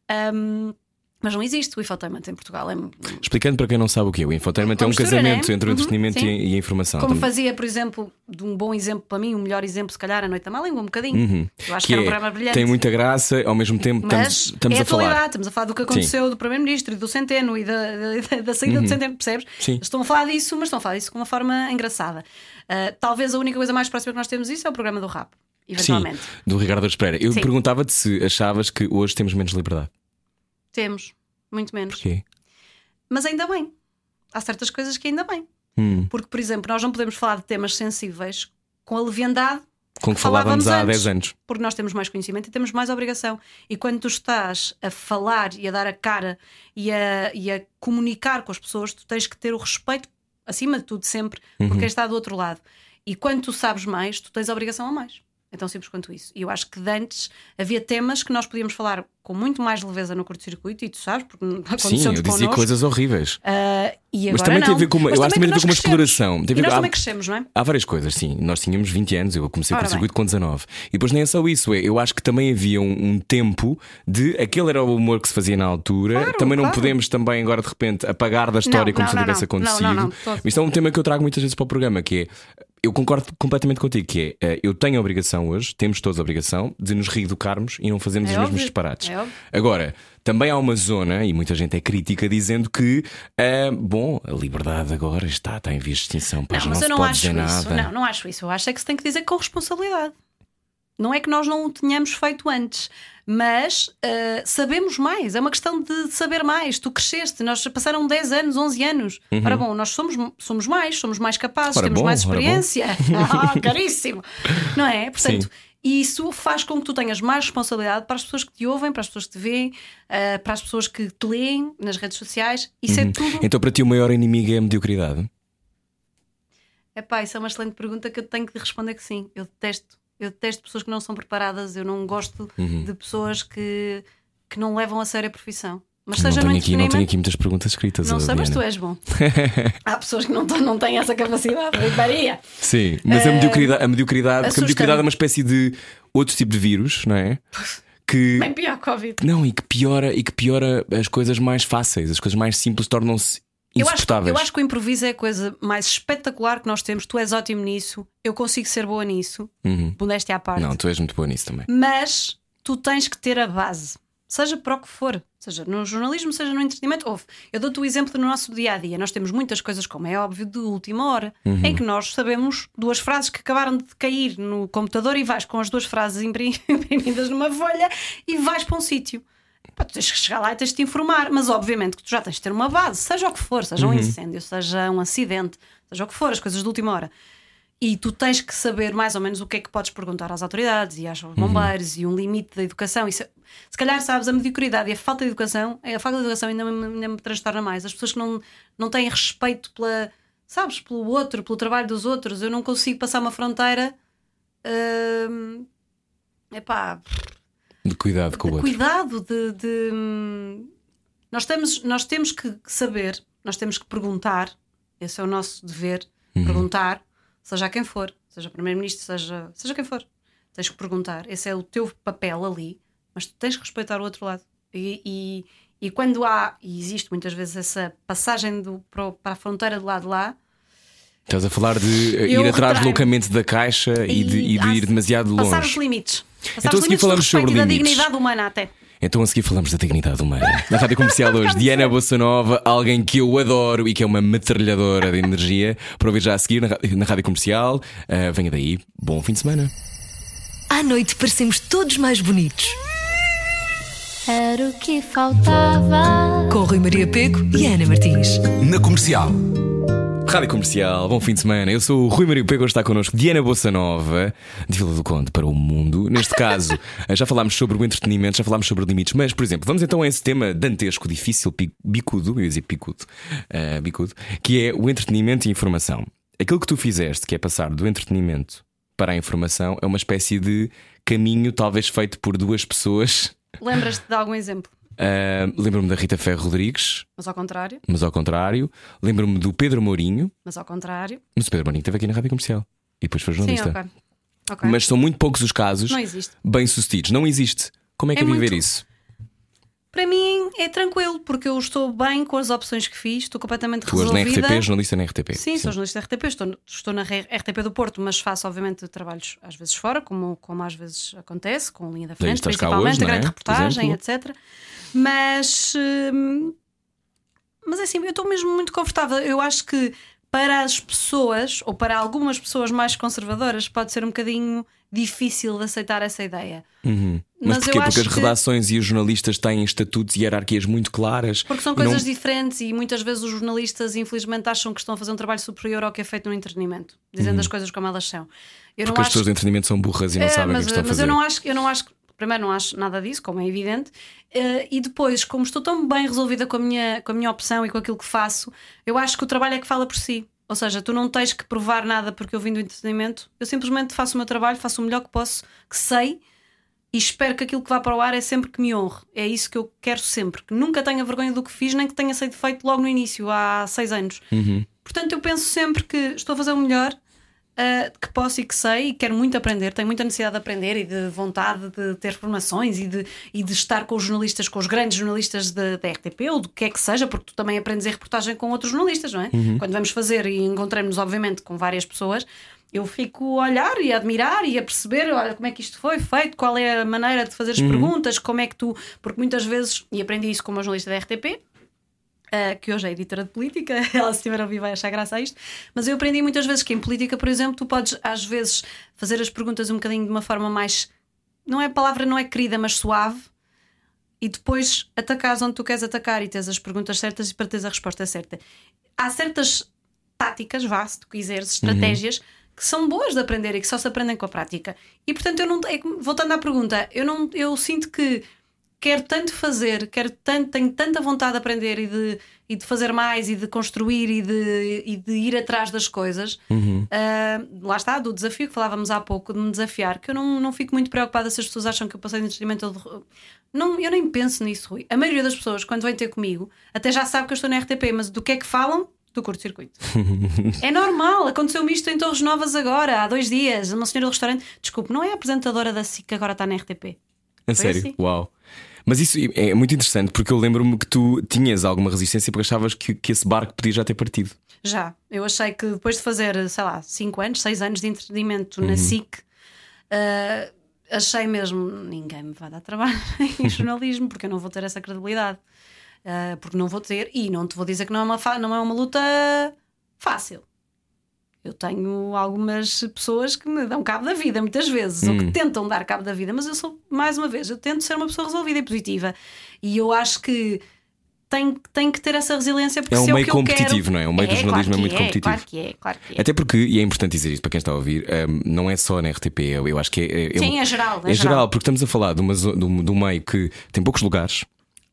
Ahm, mas não existe o infotainment em Portugal. É Explicando para quem não sabe o que é, o infotainment é um mistura, casamento né? entre o Uhum, entretenimento sim. e, a informação. como Tam- fazia, por exemplo, de um bom exemplo para mim, o melhor exemplo, se calhar, a Noite da Má Língua, um bocadinho. Uhum. Eu acho que, era um é, programa brilhante. tem muita graça, ao mesmo tempo Mas estamos, estamos é a falar. atualidade, estamos a falar do que aconteceu do Primeiro-Ministro e do Centeno e da, da, da saída do Centeno, percebes? Uhum. Sim. Estão a falar disso, mas estão a falar disso de uma forma engraçada. Ah, talvez a única coisa mais próxima que nós temos isso é o programa do rap, Sim, eventualmente. do Ricardo Espera. Eu Sim. perguntava-te se achavas que hoje temos menos liberdade. Temos, muito menos. Porquê? Mas ainda bem. Há certas coisas que ainda bem. Hum, Porque, por exemplo, nós não podemos falar de temas sensíveis com a leviandade com que falávamos, há antes. 10 anos. porque nós temos mais conhecimento e temos mais obrigação. E quando tu estás a falar e a dar a cara e a, e a comunicar com as pessoas, tu tens que ter o respeito, acima de tudo, sempre, Uhum. por quem está do outro lado. E quando tu sabes mais, tu tens a obrigação a mais. É tão simples quanto isso. E eu acho que de antes havia temas que nós podíamos falar com muito mais leveza no curto-circuito, e tu sabes, porque Sim, aconteceu eu dizia connosco. coisas horríveis. E Mas também tem não. a ver com uma- eu acho que também tem a ver com uma exploração. Tem E nós com- também crescemos, não é? Há várias coisas, sim. Nós tínhamos 20 anos, eu comecei Ora por circuito com 19. E depois nem é só isso, é, eu acho que também havia um, um tempo de aquele era o humor que se fazia na altura. Claro, também não claro. podemos também agora de repente apagar da história Não, como não, se não, tivesse acontecido. Não, não, não. Isto é um tema que eu trago muitas vezes para o programa, que é eu concordo completamente contigo, que é eh, eu tenho a obrigação hoje, temos todos a obrigação de nos reeducarmos e não fazermos É os mesmos óbvio, disparates. é. Agora, também há uma zona, e muita gente é crítica, dizendo que, ah, bom, a liberdade agora está, está em vias de extinção, pois Não, não, mas se eu não acho dizer isso. nada. Não, não acho isso. Eu acho é que se tem que dizer com responsabilidade. Não é que nós não o tenhamos feito antes, mas ah, sabemos mais. É uma questão de saber mais. Tu cresceste, nós passaram 10 anos, 11 anos. Ora bom, nós somos, somos mais, somos mais capazes, Uhum. Ora temos bom, mais experiência. ah, caríssimo! Não é? Portanto. Sim. Isso faz com que tu tenhas mais responsabilidade para as pessoas que te ouvem, para as pessoas que te veem, ah, para as pessoas que te leem nas redes sociais. Isso é tudo. Então, para ti, o maior inimigo é a mediocridade? Epá, isso é uma excelente pergunta que eu tenho que responder que sim. Eu detesto. Eu detesto pessoas que não são preparadas, eu não gosto Uhum. de pessoas que, que não levam a sério a profissão. Mas Não seja tenho, no aqui, não tenho aqui muitas perguntas escritas. Não sei, mas tu és bom. Há pessoas que não, não têm essa capacidade. Maria. Sim, mas a mediocridade, a mediocridade, porque a mediocridade é uma espécie de outro tipo de vírus, não é? Que. Bem pior que Covid. Não, e que piora e que piora as coisas mais fáceis, as coisas mais simples tornam-se Eu acho, eu acho que o improviso é a coisa mais espetacular que nós temos. Tu és ótimo nisso, eu consigo ser boa nisso, Uhum. modéstia à parte. Não, tu és muito boa nisso também. mas tu tens que ter a base, seja para o que for, seja no jornalismo, seja no entretenimento. Houve. Eu dou-te o exemplo do nosso dia a dia. Nós temos muitas coisas, como é óbvio, de última hora, Uhum. em que nós sabemos duas frases que acabaram de cair no computador e vais com as duas frases imprim- imprimidas numa folha e vais para um sítio. Pá, tu tens que chegar lá e tens de te informar, mas obviamente que tu já tens de ter uma base, seja o que for, seja Uhum. um incêndio, seja um acidente, seja o que for, as coisas de última hora. E tu tens que saber mais ou menos o que é que podes perguntar às autoridades e aos bombeiros e um limite da educação. E se, se calhar sabes a mediocridade e a falta de educação, a falta de educação ainda me, ainda me transtorna mais. As pessoas que não, não têm respeito pela, sabes, pelo outro, pelo trabalho dos outros. Eu não consigo passar uma fronteira. hum, epá, De cuidado com o de outro. cuidado, de. de, nós, temos, nós temos que saber, nós temos que perguntar, esse é o nosso dever, Uhum. perguntar, seja a quem for, seja Primeiro-Ministro, seja, seja quem for, tens que perguntar, esse é o teu papel ali, mas tu tens que respeitar o outro lado. E, e, e quando há, e existe muitas vezes essa passagem do, para, a fronteira do lado de lá, Estás a falar de eh, Eu ir atrás retraio-me. loucamente da caixa e de, e de ir demasiado passar os longe. limites. Passar Então, os limites falamos sobre e da limites. dignidade humana até. Então a seguir falamos da dignidade humana. Na rádio comercial hoje, Diana Bossanova, alguém que eu adoro e que é uma metralhadora de energia. Para ouvir já a seguir na, rádio comercial. Ah, venha daí, bom fim de semana. À noite parecemos todos mais bonitos. Era o que faltava. Com Rui Maria Peco e Ana Martins. Na comercial. Rádio Comercial, bom fim de semana. Eu sou o Rui Maria Pego, está connosco Diana Bossanova, de Vila do Conde para o mundo. Neste caso, já falámos sobre o entretenimento, já falámos sobre limites, mas, por exemplo, vamos então a esse tema dantesco, difícil, bicudo, eu ia dizer picudo, ah, bicudo, que é o entretenimento e informação. Aquilo que tu fizeste, que é passar do entretenimento para a informação, é uma espécie de caminho, talvez feito por duas pessoas. Lembras-te de algum exemplo? Ah, Lembro-me da Rita Ferro Rodrigues, Mas ao contrário, mas ao contrário. Lembro-me do Pedro Mourinho, mas ao contrário. mas o Pedro Mourinho esteve aqui na rádio comercial e depois foi Sim, jornalista. ok. Ok. Mas são muito poucos os casos bem-sucedidos. Não existe. Como é que é, É viver muito- isso? Para mim é tranquilo, porque eu estou bem com as opções que fiz, estou completamente Tu hoje na resolvida. RTP, jornalista na RTP. Sim, sou jornalista da RTP, estou, estou na RTP do Porto, mas faço obviamente trabalhos às vezes fora, como, como às vezes acontece, com linha da frente, principalmente, hoje, é? grande Por reportagem, etc. Mas, hum, mas é assim, eu estou mesmo muito confortável. Eu acho que para as pessoas, ou para algumas pessoas mais conservadoras, pode ser um bocadinho difícil de aceitar essa ideia. Mas, Mas porquê? eu Porque as que- redações e os jornalistas têm estatutos e hierarquias muito claras. Porque são e não- coisas diferentes e muitas vezes os jornalistas, infelizmente, acham que estão a fazer um trabalho superior ao que é feito no entretenimento, dizendo as coisas como elas são. Eu Porque as pessoas de entretenimento são burras e não É, sabem o mas, que estão a mas fazer. eu não acho, eu não acho, primeiro não acho nada disso, como é evidente, eh, e depois, como estou tão bem resolvida com a minha, com a minha opção e com aquilo que faço, eu acho que o trabalho é que fala por si. Ou seja, tu não tens que provar nada porque eu vim do entretenimento, eu simplesmente faço o meu trabalho, faço o melhor que posso, que sei. E espero que aquilo que vá para o ar é sempre que me honre. É isso que eu quero sempre. Que nunca tenha vergonha do que fiz, nem que tenha sido feito logo no início, há seis anos. Uhum. Portanto, eu penso sempre que estou a fazer o melhor uh, que posso e que sei e quero muito aprender. Tenho muita necessidade de aprender e de vontade de ter formações e de, e de estar com os jornalistas, com os grandes jornalistas da RTP ou do que é que seja, porque tu também aprendes em reportagem com outros jornalistas, não é? Quando vamos fazer e encontramos, obviamente, com várias pessoas. Eu fico a olhar e a admirar e a perceber olha, como é que isto foi feito, qual é a maneira de fazer as perguntas, como é que tu. Porque muitas vezes, e aprendi isso como jornalista da RTP, Uh, que hoje é editora de política, ela se estiver a ouvir vai achar graça a isto, mas eu aprendi muitas vezes que em política, por exemplo, tu podes às vezes fazer as perguntas um bocadinho de uma forma mais, não é a palavra, não é querida, mas suave, e depois atacares onde tu queres atacar e tens as perguntas certas e para teres a resposta certa. Há certas táticas, vá, se tu quiseres, estratégias que são boas de aprender e que só se aprendem com a prática. E portanto, eu não, é voltando à pergunta, eu, não, eu sinto que quero tanto fazer, quero tanto, tenho tanta vontade de aprender e de, e de fazer mais e de construir e de, e de ir atrás das coisas. Ah, lá está, do desafio que falávamos há pouco, de me desafiar, que eu não, não fico muito preocupada se as pessoas acham que eu passei de entretenimento. ou de- Não, eu nem penso nisso, Rui. A maioria das pessoas, quando vem ter comigo, até já sabe que eu estou na RTP, mas do que é que falam? Do curto-circuito. é normal, aconteceu-me isto em Torres Novas agora, há dois dias. Uma senhora do restaurante, desculpe, não é a apresentadora da SIC que agora está na RTP. A Foi sério? assim. Uau. Mas isso é muito interessante porque eu lembro-me que tu tinhas alguma resistência porque achavas que, que esse barco podia já ter partido. Já, eu achei que depois de fazer, sei lá, 5 anos, 6 anos de entretenimento Uhum. na SIC, ah, achei mesmo, ninguém me vai dar trabalho em jornalismo, porque eu não vou ter essa credibilidade. Ah, porque não vou ter, e não te vou dizer que não é uma, não é uma luta fácil. Eu tenho algumas pessoas que me dão cabo da vida muitas vezes, ou que Hum. tentam dar cabo da vida, mas eu sou, mais uma vez, eu tento ser uma pessoa resolvida e positiva. E eu acho que tem, tem que ter essa resiliência porque É um é meio competitivo, quero- não é? O meio do claro jornalismo é que muito competitivo. Claro que é, claro que é. Até porque, e é importante dizer isto para quem está a ouvir, hum, não é só na RTP, eu, eu acho que é. é- Sim, é geral. É, é geral, porque estamos a falar de, uma, de um, de um meio que tem poucos lugares,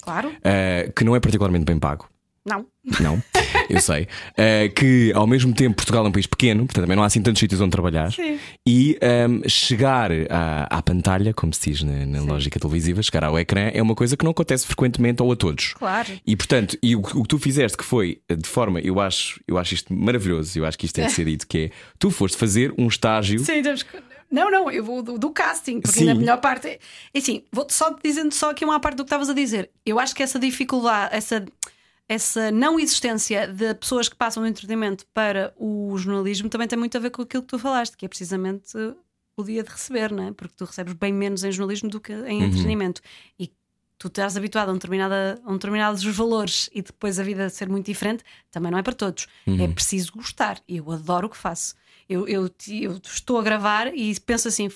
Claro. uh, que não é particularmente bem pago. Não. Não, eu sei. Uh, que ao mesmo tempo Portugal é um país pequeno, portanto também não há assim tantos sítios onde trabalhar. Sim. E um, chegar à, à pantalha, como se diz na, na lógica televisiva, chegar ao ecrã é uma coisa que não acontece frequentemente ou a todos. Claro. E portanto, e o, o que tu fizeste que foi de forma, eu acho, eu acho isto maravilhoso, eu acho que isto tem de ser dito, que é tu foste fazer um estágio. Sim, temos que. Não, não, eu vou do, do casting, porque Sim. na melhor parte. é- E assim, vou-te só dizendo só aqui uma parte do que estavas a dizer. Eu acho que essa dificuldade, essa, essa não existência de pessoas que passam do entretenimento para o jornalismo também tem muito a ver com aquilo que tu falaste, que é precisamente o dia de receber, não é? Porque tu recebes bem menos em jornalismo do que em entretenimento. E tu estás habituado a, um determinada, a um determinados valores e depois a vida ser muito diferente, também não é para todos. É preciso gostar. Eu adoro o que faço. Eu, eu, eu estou a gravar e penso assim: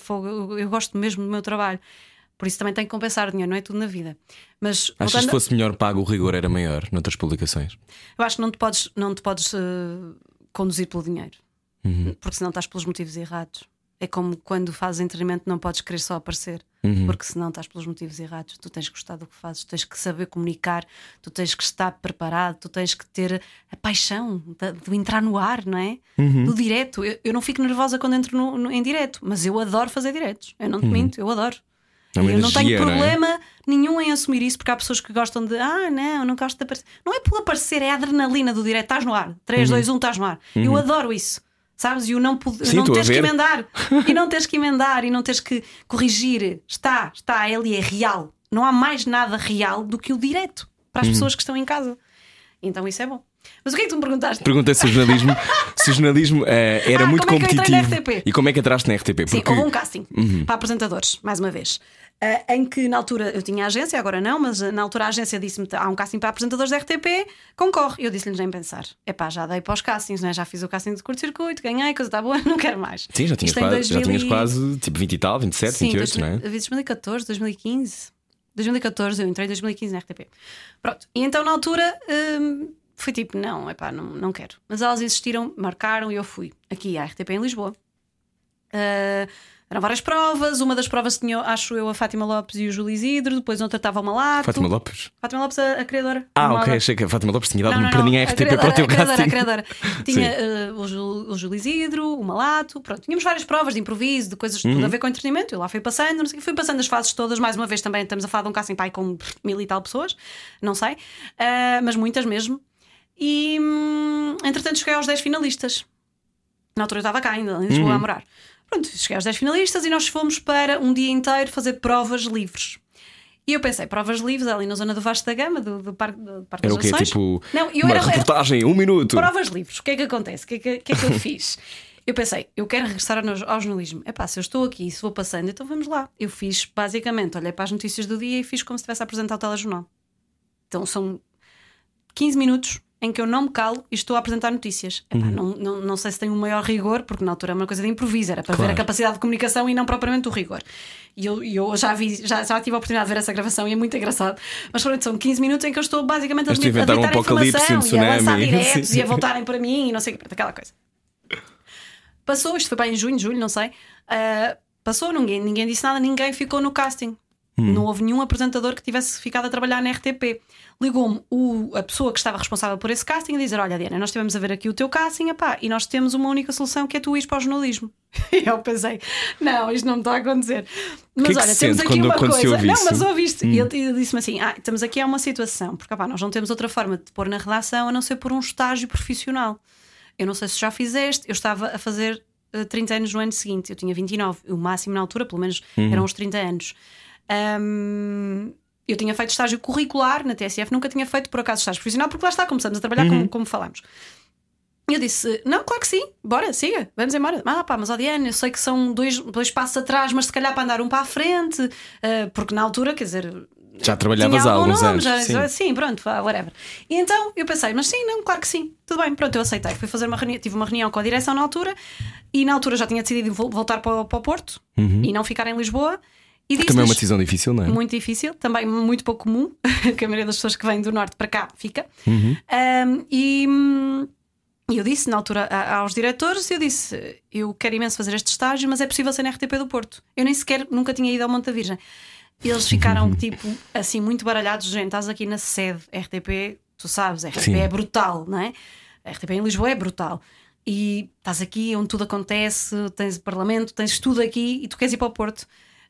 eu gosto mesmo do meu trabalho. Por isso também tenho que compensar dinheiro, não é tudo na vida. Mas Achas que voltando- se fosse melhor pago o rigor era maior noutras publicações? eu acho que não te podes, não te podes eh, conduzir pelo dinheiro, porque senão estás pelos motivos errados. É como quando fazes entretenimento, não podes querer só aparecer, porque senão estás pelos motivos errados. Tu tens que gostar do que fazes, tu tens que saber comunicar, tu tens que estar preparado, tu tens que ter a paixão de, de entrar no ar, não é? Do direto. Eu, eu não fico nervosa quando entro no- no- em direto, mas eu adoro fazer diretos. Eu não te minto, eu adoro. É eu não tenho energia, não é? problema nenhum em assumir isso, porque há pessoas que gostam de ah, não, não gosto de aparecer. Não é pelo aparecer, é a adrenalina do direto. Estás no ar, 3, 2, 1, estás no ar. Eu adoro isso. Sabes? E o não, pod- Uhum. Sim, não teres que emendar. e não teres que emendar e não teres que corrigir. Está, está, ele é real. Não há mais nada real do que o direto para Uhum. as pessoas que estão em casa. Então isso é bom. Mas o que é que tu me perguntaste? Perguntei se o jornalismo, se o jornalismo eh, era Ah, muito como é que eu na competitivo. RTP? E como é que entraste na RTP? Sim, Porque houve um casting para apresentadores, mais uma vez. Ah, em que na altura eu tinha agência, agora não, mas ah, na altura a agência disse-me: há um casting para apresentadores da RTP, concorre. Eu disse-lhes nem pensar: é pá, já dei para os castings, né? já fiz o casting de curto-circuito, ganhei, coisa está boa, não quero mais. Sim, já tinhas, quase, já 2000 tinhas e- quase tipo 20 e tal, 27, Sim, 28, não é? 2014, 2015. 2014, eu entrei em 2015 na RTP. Pronto, e então na altura hum, fui tipo: não, é pá, não, não quero. Mas elas insistiram, marcaram e eu fui aqui à RTP em Lisboa. Ah, eram várias provas, uma das provas tinha, acho eu, a Fátima Lopes e o Júlio Isidro, depois outra estava o Malato. Fátima Lopes. Fátima Lopes, a, a criadora. Ah, ok, achei que a Fátima Lopes tinha dado Não, um não, perninho à A RTP para o teu criadora, a criadora, a criadora. Tinha eh, o, o Júlio Isidro, o Malato, pronto. Tínhamos várias provas de improviso, de coisas Uhum. tudo a ver com entretenimento. Eu lá fui passando, não sei fui passando as fases todas, mais uma vez também estamos a falar de um casting pai com mil e tal pessoas, não sei, Ah, mas muitas mesmo. E hum, entretanto cheguei aos 10 finalistas. Na altura eu estava cá ainda, em Lisboa Uhum. a morar. Pronto, cheguei aos 10 finalistas e nós fomos para um dia inteiro fazer provas livres. E eu pensei, provas livres ali na zona do Vasco da Gama, do, do Parque, do Parque Era o das quê? Nações. Tipo, Não, eu uma era- era- reportagem, um minuto. Provas livres, o que é que acontece? O que é que, o que, é que eu fiz? Eu pensei, eu quero regressar ao, ao jornalismo. É pá, se eu estou aqui, se vou passando, então vamos lá. Eu fiz, basicamente, olhei para as notícias do dia e fiz como se estivesse a apresentar o telejornal. Então são 15 minutos em que eu não me calo e estou a apresentar notícias. Epá, não, não, não sei se tem um maior rigor, porque na altura era uma coisa de improviso, era para ver Claro. a capacidade de comunicação e não propriamente o rigor. E eu, e eu já vi, já, já tive a oportunidade de ver essa gravação e é muito engraçado. Mas pronto, são 15 minutos em que eu estou basicamente a, tu a um deitar apocalipse, informação um e a lançar diretos Sim. e a voltarem para mim e não sei o que, aquela coisa. Passou, isto foi bem em junho, julho, não sei. Ah, passou, ninguém, ninguém disse nada, ninguém ficou no casting. Não houve nenhum apresentador que tivesse ficado a trabalhar na RTP. Ligou-me a pessoa que estava responsável por esse casting a dizer: Olha, Diana, nós estivemos a ver aqui o teu casting epá, e nós temos uma única solução que é tu ires para o jornalismo. E eu pensei: Não, isto não me está a acontecer. Mas que é que olha, temos aqui uma coisa. não, mas ouviste. E ele, disse-me assim: Ah, estamos aqui a uma situação, porque epá, nós não temos outra forma de te pôr na redação a não ser por um estágio profissional. Eu não sei se já fizeste, eu estava a fazer eh, 30 anos no ano seguinte, eu tinha 29, o máximo na altura, pelo menos eram uns 30 anos. Ahm, eu tinha feito estágio curricular na TSF, nunca tinha feito por acaso estágio profissional, porque lá está, começamos a trabalhar como, como falámos. Eu disse: Não, claro que sim, bora, siga, vamos embora. Ah, pá, mas ó Diana, eu sei que são dois, dois passos atrás, mas se calhar para andar um para a frente, ah, porque na altura, quer dizer, Já trabalhavas há alguns nome, anos. já- sim. já- sim, pronto, whatever. E então eu pensei, mas sim, não, claro que sim, tudo bem, pronto, eu aceitei. Fui fazer uma reunião, tive uma reunião com a direção na altura e na altura já tinha decidido vol- voltar para, para o Porto e não ficar em Lisboa. Uhum. também é uma decisão difícil, não é? muito difícil, também muito pouco comum, que a maioria das pessoas que vêm do norte para cá fica. Uhum. Um, e eu disse na altura aos diretores: eu disse, eu quero imenso fazer este estágio, mas é possível ser na RTP do Porto. Eu nem sequer nunca tinha ido ao Monte da Virgem. Eles ficaram tipo assim muito baralhados, gente. Estás aqui na sede RTP, tu sabes, RTP Sim. é brutal, não é? A RTP em Lisboa é brutal. E estás aqui onde tudo acontece, tens o Parlamento, tens tudo aqui e tu queres ir para o Porto.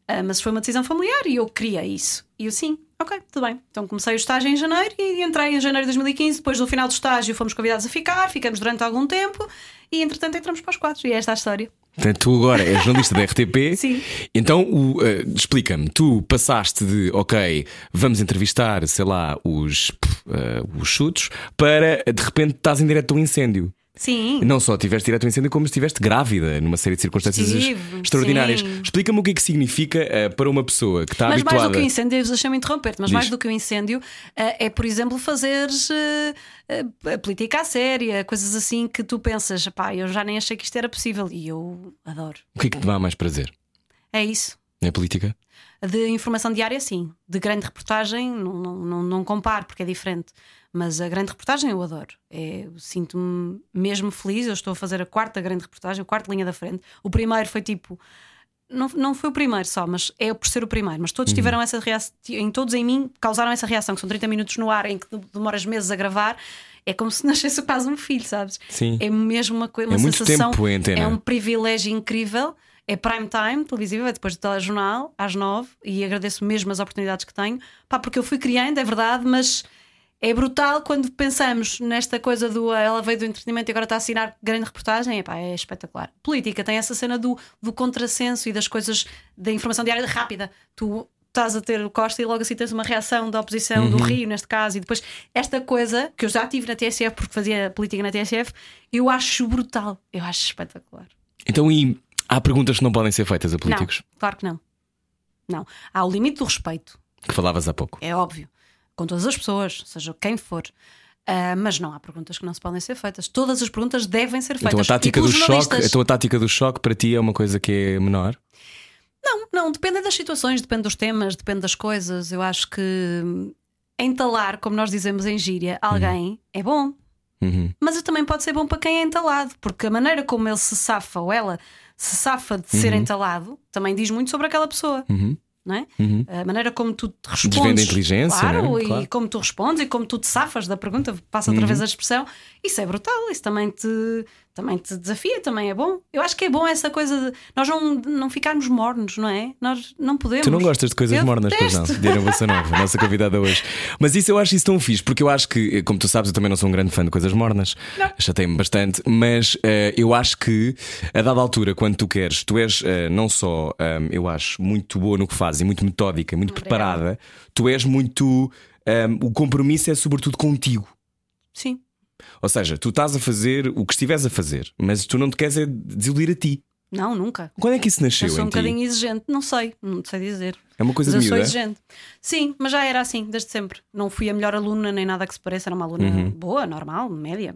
Ah, mas foi uma decisão familiar e eu queria isso. E eu sim, ok, tudo bem. Então comecei o estágio em janeiro e entrei em janeiro de 2015. Depois do final do estágio fomos convidados a ficar, ficamos durante algum tempo e entretanto entramos para os quatro. E é esta a história. Portanto, tu agora és jornalista da RTP. Sim. Então, eh, explica-me, tu passaste de, ok, vamos entrevistar, sei lá, os, eh, os chutos, para de repente estás em direto a um incêndio. Sim. Não só estiveste direto ao incêndio, como estiveste grávida numa série de circunstâncias Estive, extraordinárias. Explica-me o que é que significa eh, para uma pessoa que está Mas mais habituada. do que o incêndio, eu deixei-me interromper-te, mas Diz. mais do que o incêndio eh, é, por exemplo, fazeres eh, política à séria, coisas assim que tu pensas, pá, eu já nem achei que isto era possível e eu adoro. O que é que te dá mais prazer? É isso. Na política? De informação diária, sim. De grande reportagem, não, não, não, não comparo, porque é diferente. Mas a grande reportagem eu adoro. É, Sinto-me mesmo feliz. Eu estou a fazer a quarta grande reportagem, a quarta linha da frente. O primeiro foi tipo. Não, não foi o primeiro só, mas é por ser o primeiro. Mas todos tiveram essa reação, em todos em mim causaram essa reação, que são 30 minutos no ar em que demoras meses a gravar. É como se nascesse quase um filho, sabes? Sim. É mesmo uma coisa, É uma muito sensação. tempo em antena. É um privilégio incrível. É prime time televisivo, é depois do telejornal, às nove, e agradeço mesmo as oportunidades que tenho. Pá, porque eu fui criando, é verdade, mas é brutal quando pensamos nesta coisa do ah, ela veio do entretenimento e agora está a assinar grande reportagem. Epá, é espetacular. Política tem essa cena do, do contrassenso e das coisas da informação diária rápida. Tu estás a ter o Costa e logo assim tens uma reação da oposição, do Rio, neste caso, e depois esta coisa que eu já tive na TSF, porque fazia política na TSF, eu acho brutal, eu acho espetacular. Então, e há perguntas que não podem ser feitas a políticos? Não, claro que não. Não. Há o limite do respeito, Que falavas há pouco. é óbvio, com todas as pessoas, seja quem for. Ah, mas não há perguntas que não se podem ser feitas. Todas as perguntas devem ser feitas. Então a tática do choque, então a tática do choque para ti é uma coisa que é menor? Não, não, depende das situações, depende dos temas, depende das coisas. Eu acho que hum, entalar, como nós dizemos em gíria, alguém é bom. Uhum. Mas também pode ser bom para quem é entalado, porque a maneira como ele se safa ou ela se safa de ser entalado também diz muito sobre aquela pessoa. Não é? Uhum. A maneira como tu te respondes. Desvenda a inteligência, claro, é? e Claro. como tu respondes e como tu te safas da pergunta, passa outra Uhum. vez a expressão. Isso é brutal, isso também te, também te desafia, também é bom. Eu acho que é bom essa coisa de nós não, não ficarmos mornos, não é? Nós não podemos. Tu não gostas de coisas Eu mornas, pois não? Diana a nossa convidada hoje. Mas isso eu acho isso tão fixe, porque eu acho que, como tu sabes, eu também não sou um grande fã de coisas mornas. Chatei-me bastante, mas eh, eu acho que a dada altura, quando tu queres, tu és eh, não só, ehm, eu acho, muito boa no que fazes e muito metódica, muito preparada, tu és muito. ehm, o compromisso é sobretudo contigo. Sim. Ou seja, tu estás a fazer o que estiveres a fazer, mas tu não te queres é desiludir a ti. Não, nunca. Quando é que isso nasceu Eu sou um ti? bocadinho exigente, não sei, não sei dizer. É uma coisa Mas de eu sou miúda? exigente. Sim, mas já era assim, desde sempre. Não fui a melhor aluna nem nada que se pareça, era uma aluna Uhum. boa, normal, média.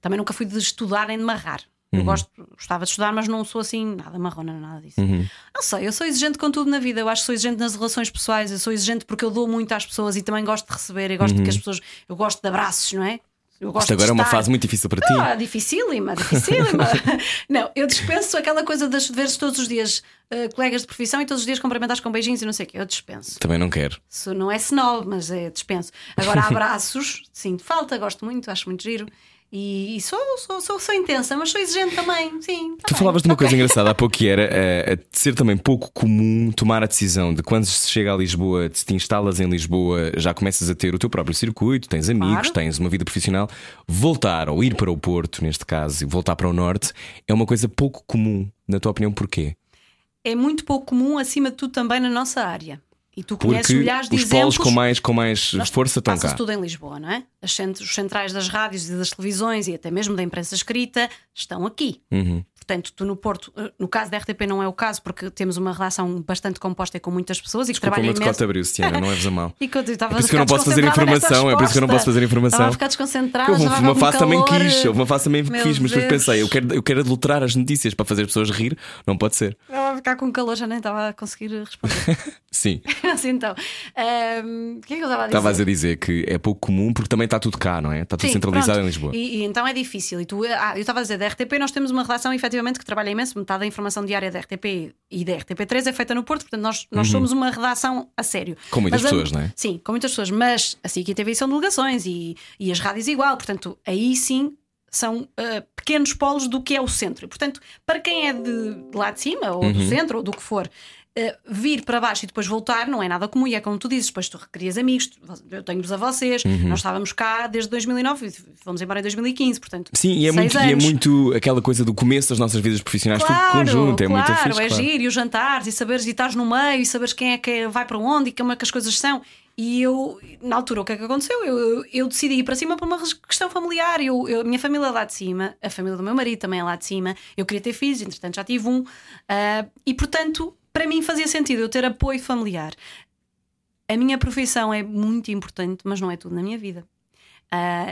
Também nunca fui de estudar nem de marrar. Eu Uhum. gosto, gostava de estudar, mas não sou assim, nada marrona, nada disso. Uhum. Não sei, eu sou exigente com tudo na vida. Eu acho que sou exigente nas relações pessoais. Eu sou exigente porque eu dou muito às pessoas e também gosto de receber. E gosto de que as pessoas. Eu gosto de abraços, não é? Eu gosto. Isto agora é uma fase muito difícil para ti. ah, dificílima, dificílima. não, eu dispenso aquela coisa de veres todos os dias eh, colegas de profissão e todos os dias cumprimentares com beijinhos e não sei o quê. Eu dispenso. Também não quero. Isso não é snob, mas é dispenso. Agora, abraços, sinto falta, gosto muito, acho muito giro. E, e sou, sou, sou, sou intensa, mas sou exigente também. Sim. tá Tu bem, falavas de uma coisa engraçada há pouco que era de ser também pouco comum tomar a decisão de quando se chega a Lisboa, se te instalas em Lisboa, já começas a ter o teu próprio circuito, tens amigos, Claro. tens uma vida profissional. Voltar ou ir para o Porto, neste caso, e voltar para o Norte, é uma coisa pouco comum. Na tua opinião, porquê? É muito pouco comum, acima de tudo, também na nossa área. E tu conheces Porque milhares de os exemplos. polos com mais, com mais Nós- força estão cá. tudo em Lisboa, não é? As cent- os centrais das rádios e das televisões e até mesmo da imprensa escrita estão aqui. Uhum. Portanto, tu no Porto, eh, no caso da RTP não é o caso, porque temos uma relação bastante composta e com muitas pessoas e que Desculpa, trabalham uma imenso. cota abriu, Tiana, não leves a mal. E quando eu estava É por isso que eu não posso fazer informação, é por isso que eu não posso fazer informação. Estava a ficar desconcentrada. Houve uma com fase também quis, uma fase também Meu quis, mas depois pensei, eu quero, eu quero adulterar as notícias para fazer as pessoas rir, não pode ser. Estava a ficar com calor, já nem estava a conseguir responder. Sim. assim então. ahm, O que é que eu estava a dizer? Estavas a dizer que é pouco comum porque também está tudo cá, não é? Está tudo Sim, centralizado pronto. em Lisboa. E, e então é difícil. E tu, ah, eu estava a dizer, da RTP nós temos uma relação efetivamente que trabalha imenso. Metade da informação diária da RTP e da RTP3 é feita no Porto, portanto nós, nós somos uma redação a sério. Com muitas Mas a- pessoas, não é? Sim, com muitas pessoas. Mas assim que a TV são delegações e, e as rádios igual. Portanto, aí sim são ah, pequenos polos do que é o centro. E, portanto, para quem é de lá de cima, ou Uhum. do centro, ou do que for. ah, vir para baixo e depois voltar não é nada comum, e é como tu dizes, depois tu requerias amigos, eu tenho-vos a vocês, Uhum. nós estávamos cá desde 2009 e fomos embora em 2015, portanto, Sim, e é, seis muito, e é muito aquela coisa do começo das nossas vidas profissionais, tudo conjunto, é muito claro, fixe. é claro. giro, e os jantares, e saberes e estares no meio, e saberes quem é que vai para onde e como é que as coisas são. E eu, na altura, o que é que aconteceu? Eu, eu, eu decidi ir para cima por uma questão familiar. Eu, eu- a minha família é lá de cima, a família do meu marido também é lá de cima. Eu queria ter filhos, entretanto já tive um. ah, e portanto, para mim fazia sentido eu ter apoio familiar. A minha profissão é muito importante, mas não é tudo na minha vida.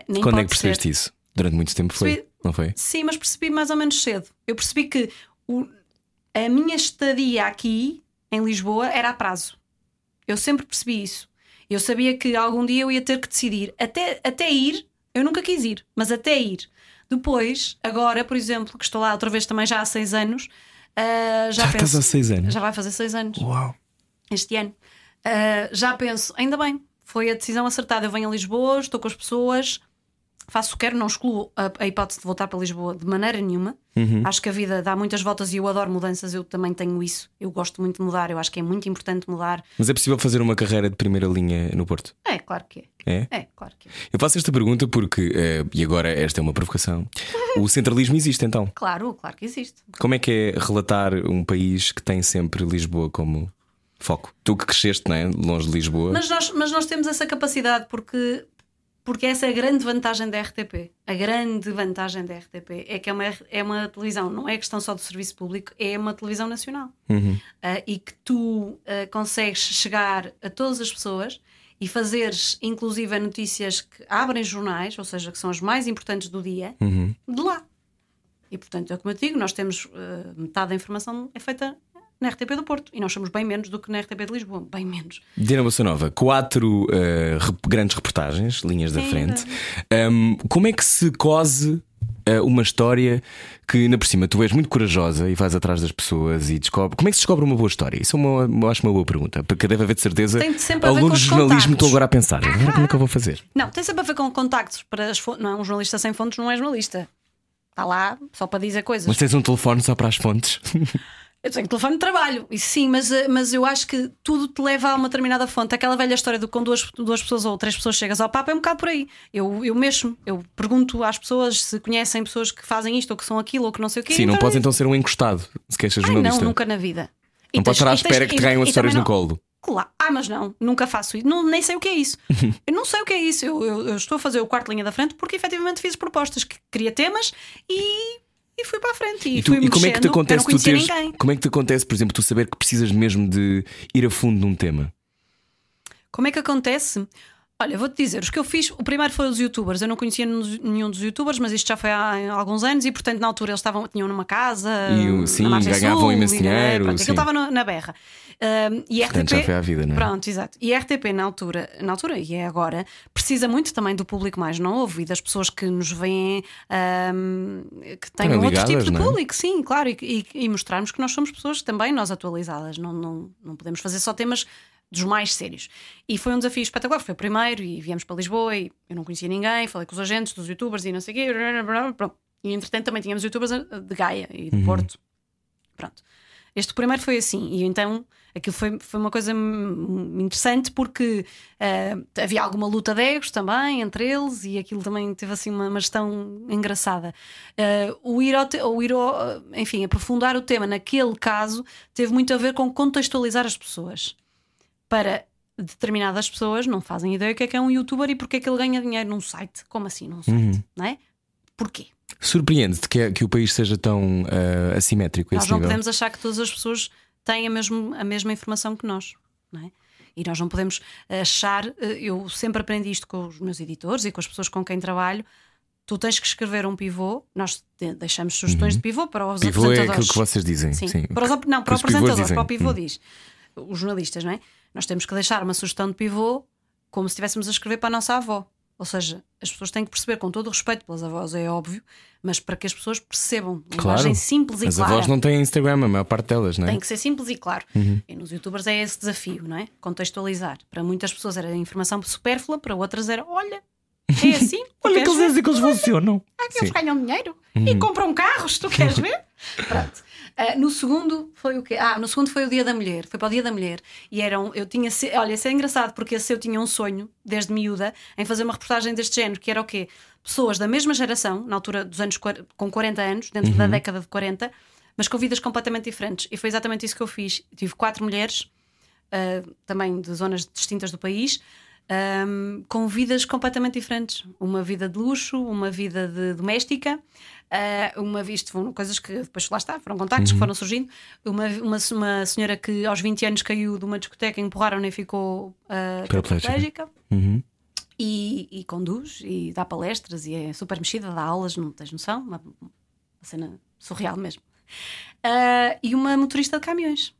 Nem Quando é que ser. percebeste isso? Durante muito tempo foi, Percebi- não foi? Sim, mas percebi mais ou menos cedo. Eu percebi que o- a minha estadia aqui em Lisboa era a prazo. Eu sempre percebi isso. Eu sabia que algum dia eu ia ter que decidir. Até, até ir, eu nunca quis ir, mas até ir. Depois, agora, por exemplo, que estou lá outra vez também já há seis anos, ah, já, Já penso. estás há seis anos. Já vai fazer seis anos Uau! este ano. Ah, já penso, ainda bem, foi a decisão acertada. Eu venho a Lisboa, estou com as pessoas, faço o que quero, não excluo a, a hipótese de voltar para Lisboa de maneira nenhuma. Uhum. Acho que a vida dá muitas voltas e eu adoro mudanças, eu também tenho isso. Eu gosto muito de mudar, eu acho que é muito importante mudar. Mas é possível fazer uma carreira de primeira linha no Porto? É, claro que é. É? É, claro que é. Eu faço esta pergunta porque, eh, e agora esta é uma provocação, o centralismo existe então. Claro, claro que existe. Como é que é relatar um país que tem sempre Lisboa como foco? Tu que cresceste, não é? Longe de Lisboa. Mas nós, mas nós temos essa capacidade porque, porque essa é a grande vantagem da RTP. A grande vantagem da RTP é que é uma, é uma televisão, não é questão só do serviço público, é uma televisão nacional. Uhum. Ah, e que tu ah, consegues chegar a todas as pessoas e fazeres, inclusive, notícias que abrem jornais, ou seja, que são as mais importantes do dia, Uhum. de lá. E portanto, é como eu digo, nós temos ah, metade da informação é feita na RTP do Porto e nós somos bem menos do que na RTP de Lisboa, bem menos. Bossa Nova, quatro eh, rep- grandes reportagens, linhas da frente. Um, como é que se cose eh, uma história que, na por cima, tu és muito corajosa e vais atrás das pessoas e descobre. Como é que se descobre uma boa história? Isso é uma, eu acho uma boa pergunta, porque deve haver de certeza Tem sempre a ver com de jornalismo estão agora a pensar. Agora como é que eu vou fazer? Não, tem sempre a ver com contactos para as fontes. Não é um jornalista sem fontes, não é jornalista. Está lá só para dizer coisas. Mas tens um telefone só para as fontes? Eu tenho telefone de trabalho, isso sim, mas, eh, mas eu acho que tudo te leva a uma determinada fonte. Aquela velha história de com duas, duas pessoas ou três pessoas chegas ao Papa é um bocado por aí. Eu, eu mexo, eu pergunto às pessoas se conhecem pessoas que fazem isto ou que são aquilo ou que não sei o quê. Sim, não Então, podes então ser um encostado se queres ser Ai, não, nunca na vida. E Não podes estar à e espera que te e- caem as e histórias no colo. Claro. Ah, mas não, nunca faço isso. Não, nem sei o que é isso. eu não sei o que é isso. Eu, eu- eu estou a fazer o quarto linha da frente porque efetivamente fiz propostas que queria temas e, e fui para a frente. E, E, tu- e como é que te mexendo, acontece tu teres, ninguém. Como é que te acontece, por exemplo, tu saber que precisas mesmo de ir a fundo num tema? Como é que acontece? Olha, vou-te dizer, os que eu fiz, o primeiro foi os youtubers. Eu não conhecia nenhum dos youtubers, mas isto já foi há alguns anos e, portanto, na altura eles estavam, tinham numa casa. E, o- sim, ganhavam Sul, imenso dinheiro, Pronto, aquilo estava na berra. Um, e Portanto, RTP. já foi à vida, não é? Pronto, exato. E a RTP, na altura, na altura e é agora, precisa muito também do público mais novo e das pessoas que nos veem, um, que tenham outro tipo de é? público, sim, claro, e, e- e mostrarmos que nós somos pessoas também nós atualizadas. Não, não, não podemos fazer só temas dos mais sérios. E foi um desafio espetacular. Foi o primeiro e viemos para Lisboa e eu não conhecia ninguém, falei com os agentes dos youtubers e não sei o quê. Pronto. E entretanto também tínhamos youtubers de Gaia e de Porto. Pronto. Este primeiro foi assim, e então aquilo foi, foi uma coisa interessante porque ah, havia alguma luta de egos também entre eles e aquilo também teve assim uma, uma gestão engraçada. Ah, o ir, ao o ir ao, enfim, aprofundar o tema naquele caso teve muito a ver com contextualizar as pessoas para determinadas pessoas não fazem ideia o que é que é um youtuber e porque é que ele ganha dinheiro num site. Como assim num site? Não é? Porquê? Surpreende-te que, é- que o país seja tão ah, assimétrico Nós não nível? podemos achar que todas as pessoas têm a, mesmo, a mesma informação que nós, não é? E nós não podemos achar. eh, Eu sempre aprendi isto com os meus editores e com as pessoas com quem trabalho. tu tens que escrever um pivô. Nós deixamos sugestões de pivô para os Uhum. Pivô é apresentadores. aquilo que vocês dizem. Sim. Sim. Para os, não, para o apresentador, para o pivô Hum. diz. Os jornalistas, não é? Nós temos que deixar uma sugestão de pivô como se estivéssemos a escrever para a nossa avó. Ou seja, as pessoas têm que perceber, com todo o respeito pelas avós, é óbvio, mas para que as pessoas percebam. Linguagem simples e As clara. avós não têm Instagram, a maior parte delas, não é? Tem que ser simples e claro. Uhum. E nos youtubers é esse desafio, não é? Contextualizar. Para muitas pessoas era informação supérflua, para outras era: olha, é assim. Olha que eles dizem que eles funcionam. Ah, que eles. Uhum. ganham dinheiro e compram carros, tu queres ver? Pronto. Ah, no segundo foi o quê? Ah, no segundo foi o Dia da Mulher. Foi para o Dia da Mulher. E eram, eu tinha, olha, isso é engraçado porque esse eu tinha um sonho, desde miúda, em fazer uma reportagem deste género, que era o quê? Pessoas da mesma geração, na altura dos anos com 40 anos, dentro Uhum. da década de 40, mas com vidas completamente diferentes. E foi exatamente isso que eu fiz. Tive quatro mulheres, ah, também de zonas distintas do país, ahm, com vidas completamente diferentes. Uma vida de luxo, uma vida de doméstica, ah, uma visto foram coisas que depois lá está, foram contactos que foram surgindo. Uma, uma, uma senhora que aos 20 anos caiu de uma discoteca, empurraram-na e ficou ah, Paraplégica. Uhum. E, e conduz e dá palestras e é super mexida, dá aulas, não tens noção, uma, uma cena surreal mesmo. Ah, e uma motorista de caminhões.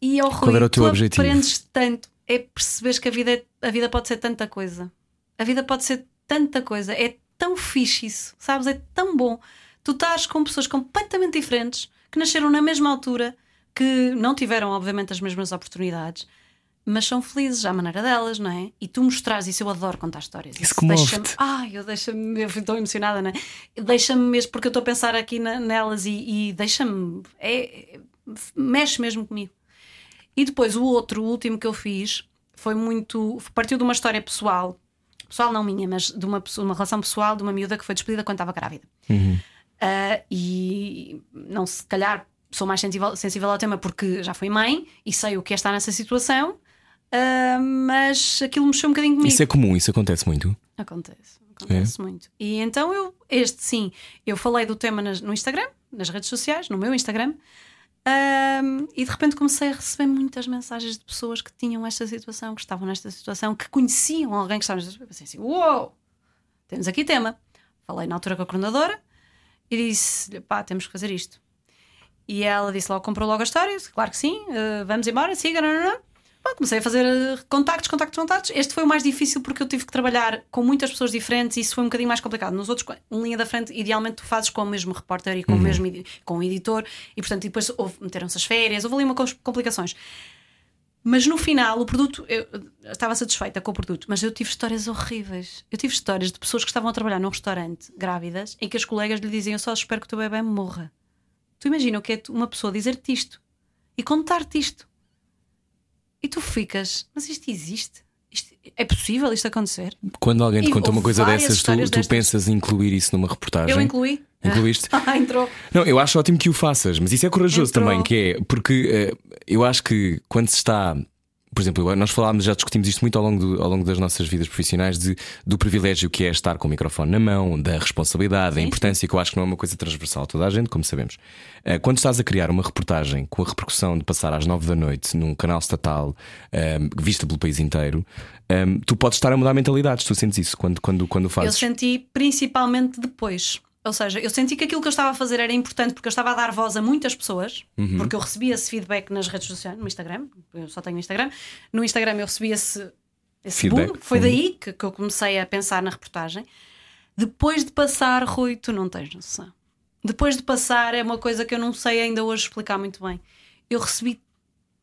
E ao Rui, era o teu tu objetivo? aprendes tanto, é perceberes que a vida, é- a vida pode ser tanta coisa. A vida pode ser tanta coisa. É tão fixe isso, sabes? É tão bom. Tu estás com pessoas completamente diferentes que nasceram na mesma altura, que não tiveram, obviamente, as mesmas oportunidades, mas são felizes à maneira delas, não é? E tu mostras isso, eu adoro contar histórias. Isso comove-te. deixa-me. Ai, eu deixa-me, eu fico tão emocionada, não é? Deixa-me mesmo, porque eu estou a pensar aqui na- nelas e, e deixa-me. É- mexe mesmo comigo. E depois o outro, o último que eu fiz, foi muito. partiu de uma história pessoal. Pessoal não minha, mas de uma, pessoa- uma relação pessoal de uma miúda que foi despedida quando estava grávida. Ah, e não se calhar sou mais sensível, sensível ao tema porque já fui mãe e sei o que é estar nessa situação, ah, mas aquilo mexeu um bocadinho comigo. Isso é comum, isso acontece muito. Acontece, acontece É? muito. E então eu, este sim, eu falei do tema nas- no Instagram, nas redes sociais, no meu Instagram, ahm, e de repente comecei a receber muitas mensagens de pessoas que tinham esta situação, que estavam nesta situação, que conheciam alguém que estava nesta situação. Eu pensei assim: uou, temos aqui tema. Falei na altura com a coordenadora e disse: pá, temos que fazer isto. E ela disse logo, comprou logo a história, claro que sim, eh, vamos embora, siga, não, não, não. Pá, comecei a fazer eh, contactos, contactos, contactos. Este foi o mais difícil porque eu tive que trabalhar com muitas pessoas diferentes e isso foi um bocadinho mais complicado. Nos outros, em linha da frente, idealmente tu fazes com o mesmo repórter e com o mesmo com o editor e portanto e depois meteram-se as férias, houve ali uma complicações. Mas no final, o produto, eu estava satisfeita com o produto, mas eu tive histórias horríveis. Eu tive histórias de pessoas que estavam a trabalhar num restaurante grávidas em que as colegas lhe diziam: Eu só espero que o teu bebê morra. Tu imagina o que é uma pessoa dizer-te isto e contar-te isto. E tu ficas, mas isto existe? Isto- é possível isto acontecer? Quando alguém te conta uma coisa dessas, tu, tu destas. pensas em incluir isso numa reportagem. Eu incluí. Incluíste? Ah, entrou. Não, eu acho ótimo que o faças, mas isso é corajoso Entrou. também, que é porque eh, eu acho que quando se está. Por exemplo, nós falámos, já discutimos isto muito ao longo, do- ao longo das nossas vidas profissionais, de, do privilégio que é estar com o microfone na mão, da responsabilidade, da importância, que eu acho que não é uma coisa transversal a toda a gente, como sabemos. Eh, Quando estás a criar uma reportagem com a repercussão de passar às nove da noite num canal estatal, eh, vista pelo país inteiro, eh, tu podes estar a mudar mentalidades, tu sentes isso quando, quando, quando o Eu fazes. senti principalmente depois. Ou seja, eu senti que aquilo que eu estava a fazer era importante porque eu estava a dar voz a muitas pessoas, Uhum. porque eu recebia esse feedback nas redes sociais, no Instagram, eu só tenho Instagram. No Instagram eu recebi esse, esse Feedback. boom, foi Uhum. daí que, que eu comecei a pensar na reportagem. Depois de passar, Rui, tu não tens noção. Depois de passar, é uma coisa que eu não sei ainda hoje explicar muito bem. Eu recebi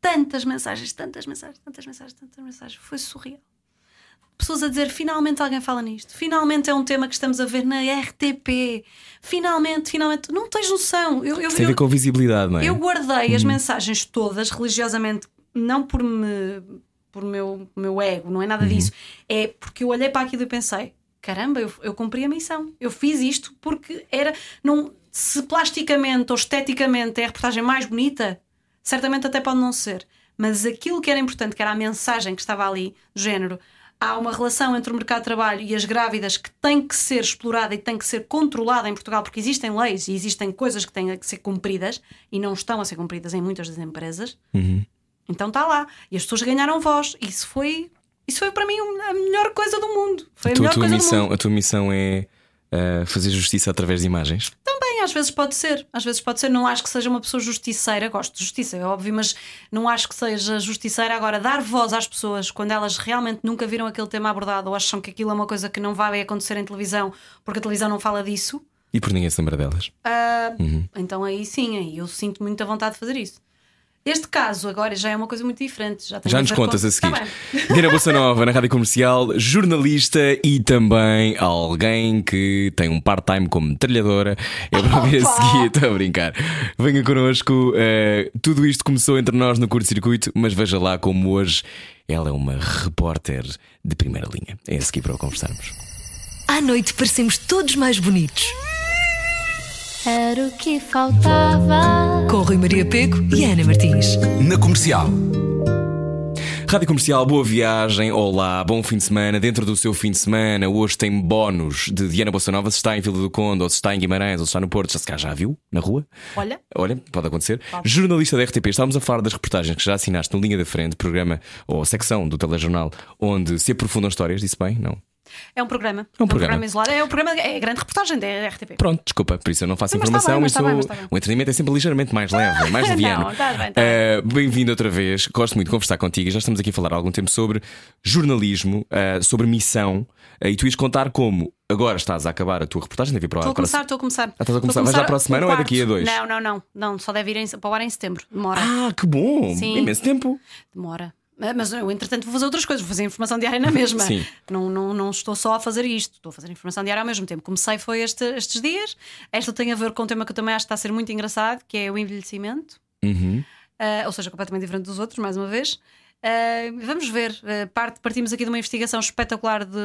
tantas mensagens, tantas mensagens, tantas mensagens, tantas mensagens, foi surreal pessoas a dizer finalmente alguém fala nisto, finalmente é um tema que estamos a ver na RTP, finalmente, finalmente, não tens noção. Eu, eu, tem a ver com visibilidade, não é? eu guardei as mensagens todas religiosamente, não por me por meu, meu ego, não é nada disso, é porque eu olhei para aquilo e pensei: caramba, eu, eu cumpri a missão, eu fiz isto porque era. Não, se plasticamente ou esteticamente é a reportagem mais bonita, certamente até pode não ser, mas aquilo que era importante, que era a mensagem que estava ali, do género. Há uma relação entre o mercado de trabalho e as grávidas que tem que ser explorada e tem que ser controlada em Portugal, porque existem leis e existem coisas que têm que ser cumpridas e não estão a ser cumpridas em muitas das empresas. Então está lá. E as pessoas ganharam voz. Isso foi. Isso foi para mim a melhor coisa do mundo. Foi a, Tu- melhor tua coisa do missão, mundo. a tua missão é ah, fazer justiça através de imagens. Também, às vezes pode ser. Às vezes pode ser. Não acho que seja uma pessoa justiceira. Gosto de justiça, é óbvio, mas não acho que seja justiceira. Agora, dar voz às pessoas quando elas realmente nunca viram aquele tema abordado ou acham que aquilo é uma coisa que não vai acontecer em televisão porque a televisão não fala disso. E por ninguém se lembra delas. ah, Uhum. Então aí sim, aí eu sinto muita vontade de fazer isso. Este caso agora já é uma coisa muito diferente. Já, tem Já nos contas com... a seguir. Tá bem. Diana Bolsa Nova na Rádio Comercial, jornalista e também alguém que tem um part-time como trilhadora. É para ver a seguir, estou a brincar. Venha connosco. eh, tudo isto começou entre nós no curto-circuito, mas veja lá como hoje ela é uma repórter de primeira linha. É a seguir para conversarmos. À noite parecemos todos mais bonitos. Era o que faltava. Com Rui Maria Peco e Ana Martins. Na comercial. Rádio Comercial, boa viagem, olá, bom fim de semana. Dentro do seu fim de semana, hoje tem bónus de Diana Bolsa Nova. Se está em Vila do Conde, ou se está em Guimarães, ou se está no Porto, já se cá já viu na rua. Olha, Olha, pode acontecer. Jornalista da RTP, estávamos a falar das reportagens que já assinaste no Linha da Frente, programa ou secção do telejornal, onde se aprofundam histórias. Disse bem? Não. É um programa. É um programa. isolado. É, um programa, é a grande reportagem da RTP. Pronto, desculpa, por isso eu não faço mas está informação. bem, mas isso está bem, mas bem. O entretenimento é sempre ligeiramente mais leve, mais Não, leviano. está bem, está Eh, Bem-vindo outra vez. Gosto muito de conversar contigo. Já estamos aqui a falar há algum tempo sobre jornalismo, eh, sobre missão. eh, e tu ias contar como agora estás a acabar a tua reportagem, deve ir para Estou a começar, estou a começar. estás a começar. Vais já para a semana ou é daqui a dois? Não, não, não. Não, só deve ir em, para o ar em setembro. Demora. Ah, que bom! Sim. Imenso tempo. Demora. Ah, Mas eu, entretanto, vou fazer outras coisas, vou fazer informação diária na mesma. Sim. Não, não, não estou só a fazer isto, estou a fazer informação diária ao mesmo tempo. Comecei foi este- estes dias. Esta tem a ver com um tema que eu também acho que está a ser muito engraçado, que é o envelhecimento. Uhum. Ah, ou seja, completamente diferente dos outros, mais uma vez. Ah, vamos ver. Parte- partimos aqui de uma investigação espetacular de-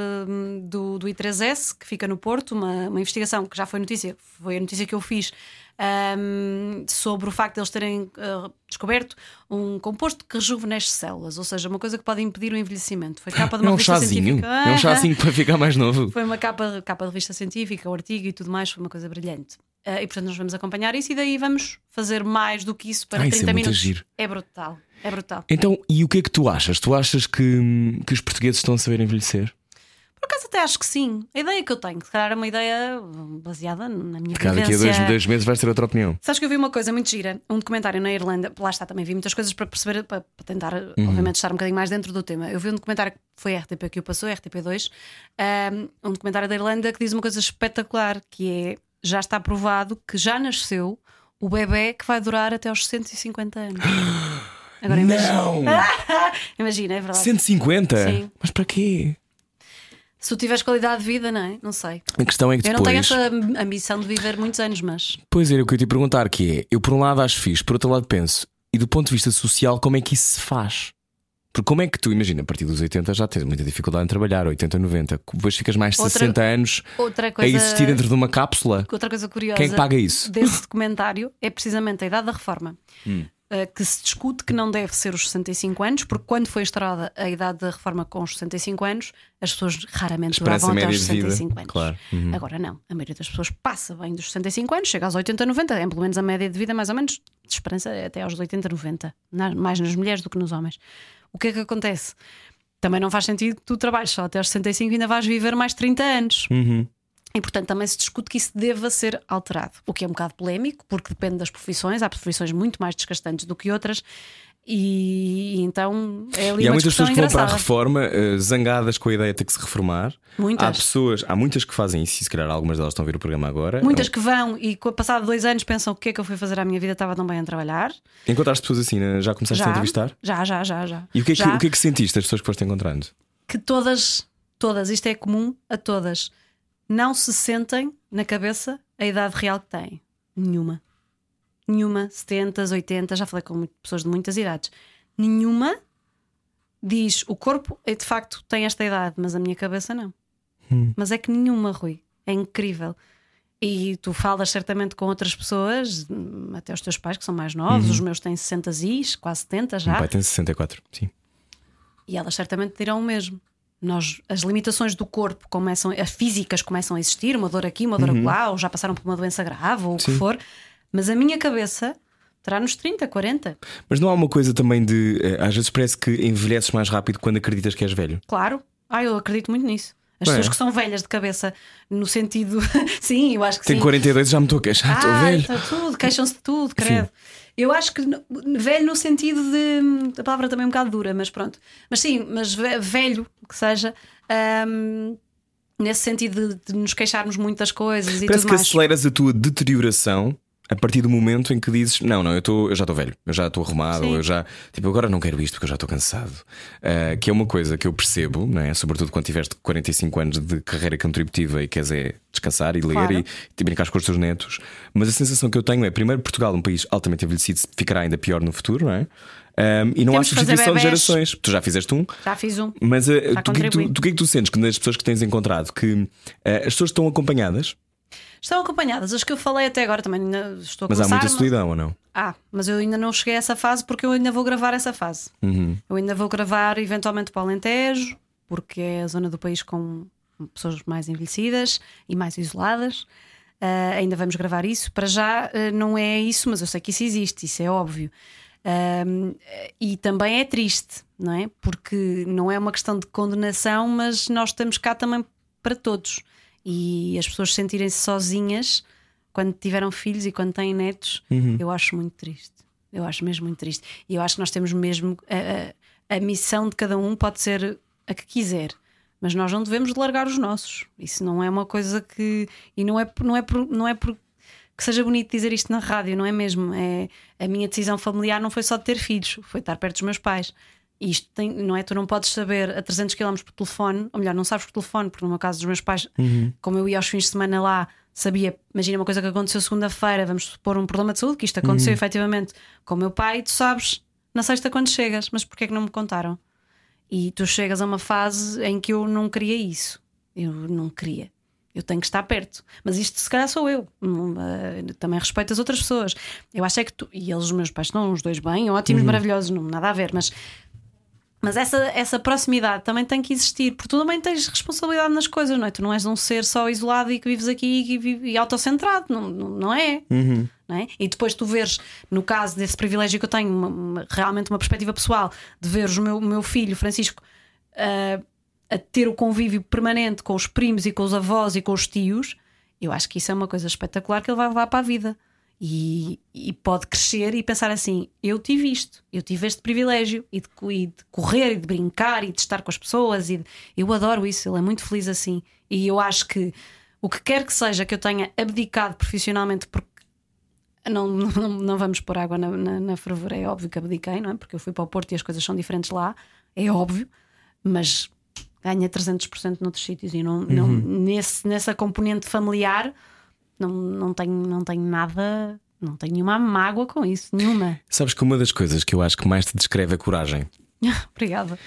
do, do I3S, que fica no Porto, uma, uma investigação que já foi notícia, foi a notícia que eu fiz. Ahm, sobre o facto de eles terem ah, descoberto um composto que rejuvenesce células, ou seja, uma coisa que pode impedir o envelhecimento. Foi capa de É uma um revista chazinho. científica. É um chazinho para ficar mais novo. Foi uma capa, capa de revista científica, o artigo e tudo mais, foi uma coisa brilhante. Ah, e portanto, nós vamos acompanhar isso e daí vamos fazer mais do que isso para Ah, isso é 30 minutos. giro. É brutal, é brutal. Então, e o que é que tu achas? Tu achas que, que os portugueses estão a saber envelhecer? Por acaso até acho que sim. A ideia que eu tenho, se calhar é uma ideia baseada na minha Porque daqui a vivência. dois, dois meses vais ter outra opinião. Sabes que eu vi uma coisa muito gira, um documentário na Irlanda, lá está, também vi muitas coisas para perceber, para, para tentar, Uhum. obviamente, estar um bocadinho mais dentro do tema. Eu vi um documentário que foi a RTP que o passou, a RTP2, um, um documentário da Irlanda que diz uma coisa espetacular, que é, já está provado que já nasceu o bebê que vai durar até aos 150 anos. Agora imagina. Não! Imagina, é verdade. 150? Sim. Mas para quê? Se tu tiveres qualidade de vida, não é? Não sei. A questão é que Eu não tenho depois. essa ambição de viver muitos anos, mas Pois era o que eu te perguntar: que é, eu por um lado acho fixe, por outro lado penso, e do ponto de vista social, como é que isso se faz? Porque como é que tu, imagina, a partir dos 80 já tens muita dificuldade em trabalhar, 80, 90, depois ficas mais de Outra- 60 anos outra a coisa. existir dentro de uma cápsula. Outra coisa curiosa Quem é que paga isso? desse documentário é precisamente a idade da reforma. Hum. Uh, Que se discute que não deve ser os 65 anos, porque quando foi instaurada a idade da reforma com os 65 anos, as pessoas raramente duravam até aos de vida, 65 anos. claro. Uhum. Agora não, a maioria das pessoas passa bem dos 65 anos, chega aos 80, 90, é pelo menos a média de vida, mais ou menos, de esperança é até aos 80, 90, na- mais nas mulheres do que nos homens. O que é que acontece? Também não faz sentido que tu trabalhes só até aos 65 e ainda vais viver mais 30 anos. Uhum. E portanto também se discute que isso deva ser alterado, o que é um bocado polémico, porque depende das profissões, há profissões muito mais desgastantes do que outras, e, e então é ali E há muitas pessoas que vão para a engraçada. reforma eh, zangadas com a ideia de ter que se reformar. Muitas. Há pessoas, há muitas que fazem isso, e se calhar algumas delas estão a ver o programa agora. Muitas que vão e passado dois anos pensam o que é que eu fui fazer à minha vida, estava tão bem a trabalhar. Encontraste pessoas assim, né? já começaste a entrevistar? já, já, já, já. E o que, é que, Já. o que é que sentiste das pessoas que foste encontrando? que todas, todas, isto é comum a todas, não se sentem na cabeça a idade real que têm. Nenhuma. Nenhuma. 70, 80, já falei com pessoas de muitas idades. Nenhuma diz o corpo é, de facto tem esta idade, mas a minha cabeça não. Mas é que nenhuma, Rui. É incrível. E tu falas certamente com outras pessoas, hum, até os teus pais que são mais novos, os meus têm 60 is, quase 70 O já. meu pai tem 64, sim. E elas certamente dirão o mesmo. Nós, as limitações do corpo começam, as físicas começam a existir, uma dor aqui, uma dor Uhum. acolá, ou já passaram por uma doença grave, ou o que for, mas a minha cabeça Terá nos 30, 40. Mas não há uma coisa também de. eh, Às vezes parece que envelheces mais rápido quando acreditas que és velho. Claro. Ah, eu acredito muito nisso. As pessoas que são velhas de cabeça, no sentido. sim, eu acho que Tenho sim. 42 já me estou a queixar, estou ah, velho. está tudo, queixam-se de tudo, credo. Eu acho que velho no sentido de. A palavra também é um bocado dura, mas pronto. Mas sim, mas ve- velho que seja, hum, nesse sentido de, de nos queixarmos muito das coisas e Parece tudo que mais. aceleras a tua deterioração a partir do momento em que dizes: Não, não, eu, tô, eu já estou velho, eu já estou arrumado, Sim. eu já. Tipo, agora não quero isto porque eu já estou cansado. Ah, que é uma coisa que eu percebo, não é? sobretudo quando tiveste 45 anos de carreira contributiva e queres é descansar e ler Claro. e, e brincar com os teus netos. Mas a sensação que eu tenho é: primeiro, Portugal, um país altamente envelhecido, ficará ainda pior no futuro, não é? Ah, e não há Temos fazer substituição de gerações. Tu já fizeste um, Já fiz um. mas uh, tu, que é que tu, que é que tu sentes que nas pessoas que tens encontrado que uh, as pessoas estão acompanhadas, Estão acompanhadas. As que eu falei até agora também ainda estou a mas há muita solidão ou não? Ah, mas eu ainda não cheguei a essa fase porque eu ainda vou gravar essa fase. Uhum. Eu ainda vou gravar eventualmente para o Alentejo, porque é a zona do país com pessoas mais envelhecidas e mais isoladas. Ah, ainda vamos gravar isso. Para já ah, não é isso, mas eu sei que isso existe, isso é óbvio. Ahm, e também é triste, não é? Porque não é uma questão de condenação, mas nós estamos cá também para todos. E as pessoas sentirem-se sozinhas quando tiveram filhos e quando têm netos, eu acho muito triste. Eu acho mesmo muito triste. E eu acho que nós temos mesmo. A, a- a missão de cada um pode ser a que quiser. Mas nós não devemos de largar os nossos. Isso não é uma coisa que. E não é, não é, por, não é por que seja bonito dizer isto na rádio, não é mesmo? É, a minha decisão familiar não foi só de ter filhos, foi estar perto dos meus pais. Isto tem, não é? Tu não podes saber a 300 km por telefone, ou melhor, não sabes por telefone, porque no meu caso dos meus pais, como eu ia aos fins de semana lá, sabia, imagina uma coisa que aconteceu segunda-feira, vamos supor um problema de saúde, que isto aconteceu efetivamente com o meu pai, e tu sabes na sexta quando chegas, mas porquê é que não me contaram? E tu chegas a uma fase em que eu não queria isso. Eu não queria. Eu tenho que estar perto. Mas isto se calhar sou eu. Não, eh, também respeito as outras pessoas. Eu acho é que tu. E eles, os meus pais, estão os dois bem, ótimos, maravilhosos, não nada a ver, mas. Mas essa, essa proximidade também tem que existir, porque tu também tens responsabilidade nas coisas, não é? Tu não és um ser só isolado e que vives aqui e, e autocentrado, não, não, é? não é? E depois tu veres, no caso desse privilégio que eu tenho, uma- uma- realmente uma perspectiva pessoal, de ver o meu, meu filho, Francisco, ah, a ter o convívio permanente com os primos e com os avós e com os tios, eu acho que isso é uma coisa espetacular que ele vai levar para a vida. E, e pode crescer e pensar assim: eu tive isto, eu tive este privilégio e de, e de correr e de brincar e de estar com as pessoas. E de- eu adoro isso, ele é muito feliz assim. E eu acho que o que quer que seja que eu tenha abdicado profissionalmente, porque não, não, não vamos pôr água na, na, na fervura, é óbvio que abdiquei, não é? Porque eu fui para o Porto e as coisas são diferentes lá, é óbvio, mas ganha 300% noutros sítios e não, não, nesse, nessa componente familiar não, não, tenho, não tenho nada, não tenho nenhuma mágoa com isso, nenhuma. Sabes que uma das coisas que eu acho que mais te descreve é coragem. Obrigada.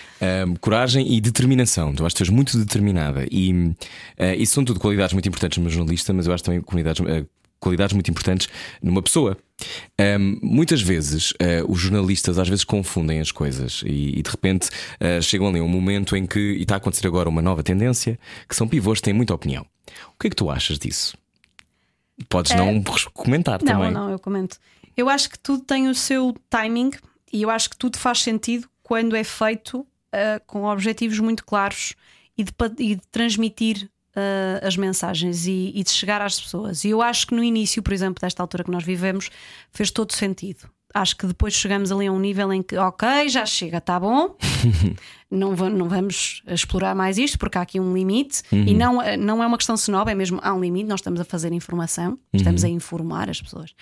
Um, coragem e determinação. Eu acho que tu és muito determinada e uh, isso são tudo qualidades muito importantes numa jornalista, mas eu acho também qualidades, uh, qualidades muito importantes numa pessoa. Um, muitas vezes uh, os jornalistas às vezes confundem as coisas e, e de repente chegam ali a um momento em que, e está a acontecer agora uma nova tendência, que são pivôs que têm muita opinião. O que é que tu achas disso? Podes não comentar Não, também. não, eu comento. Eu acho que tudo tem o seu timing e eu acho que tudo faz sentido quando é feito ah, com objetivos muito claros e de, e de transmitir ah, as mensagens e, e de chegar às pessoas. E eu acho que no início, por exemplo, desta altura que nós vivemos, fez todo sentido. Acho que depois chegamos ali a um nível em que, ok, já chega, tá bom, não, não vamos explorar mais isto porque há aqui um limite e não, não é uma questão snob, é mesmo há um limite. Nós estamos a fazer informação, estamos a informar as pessoas,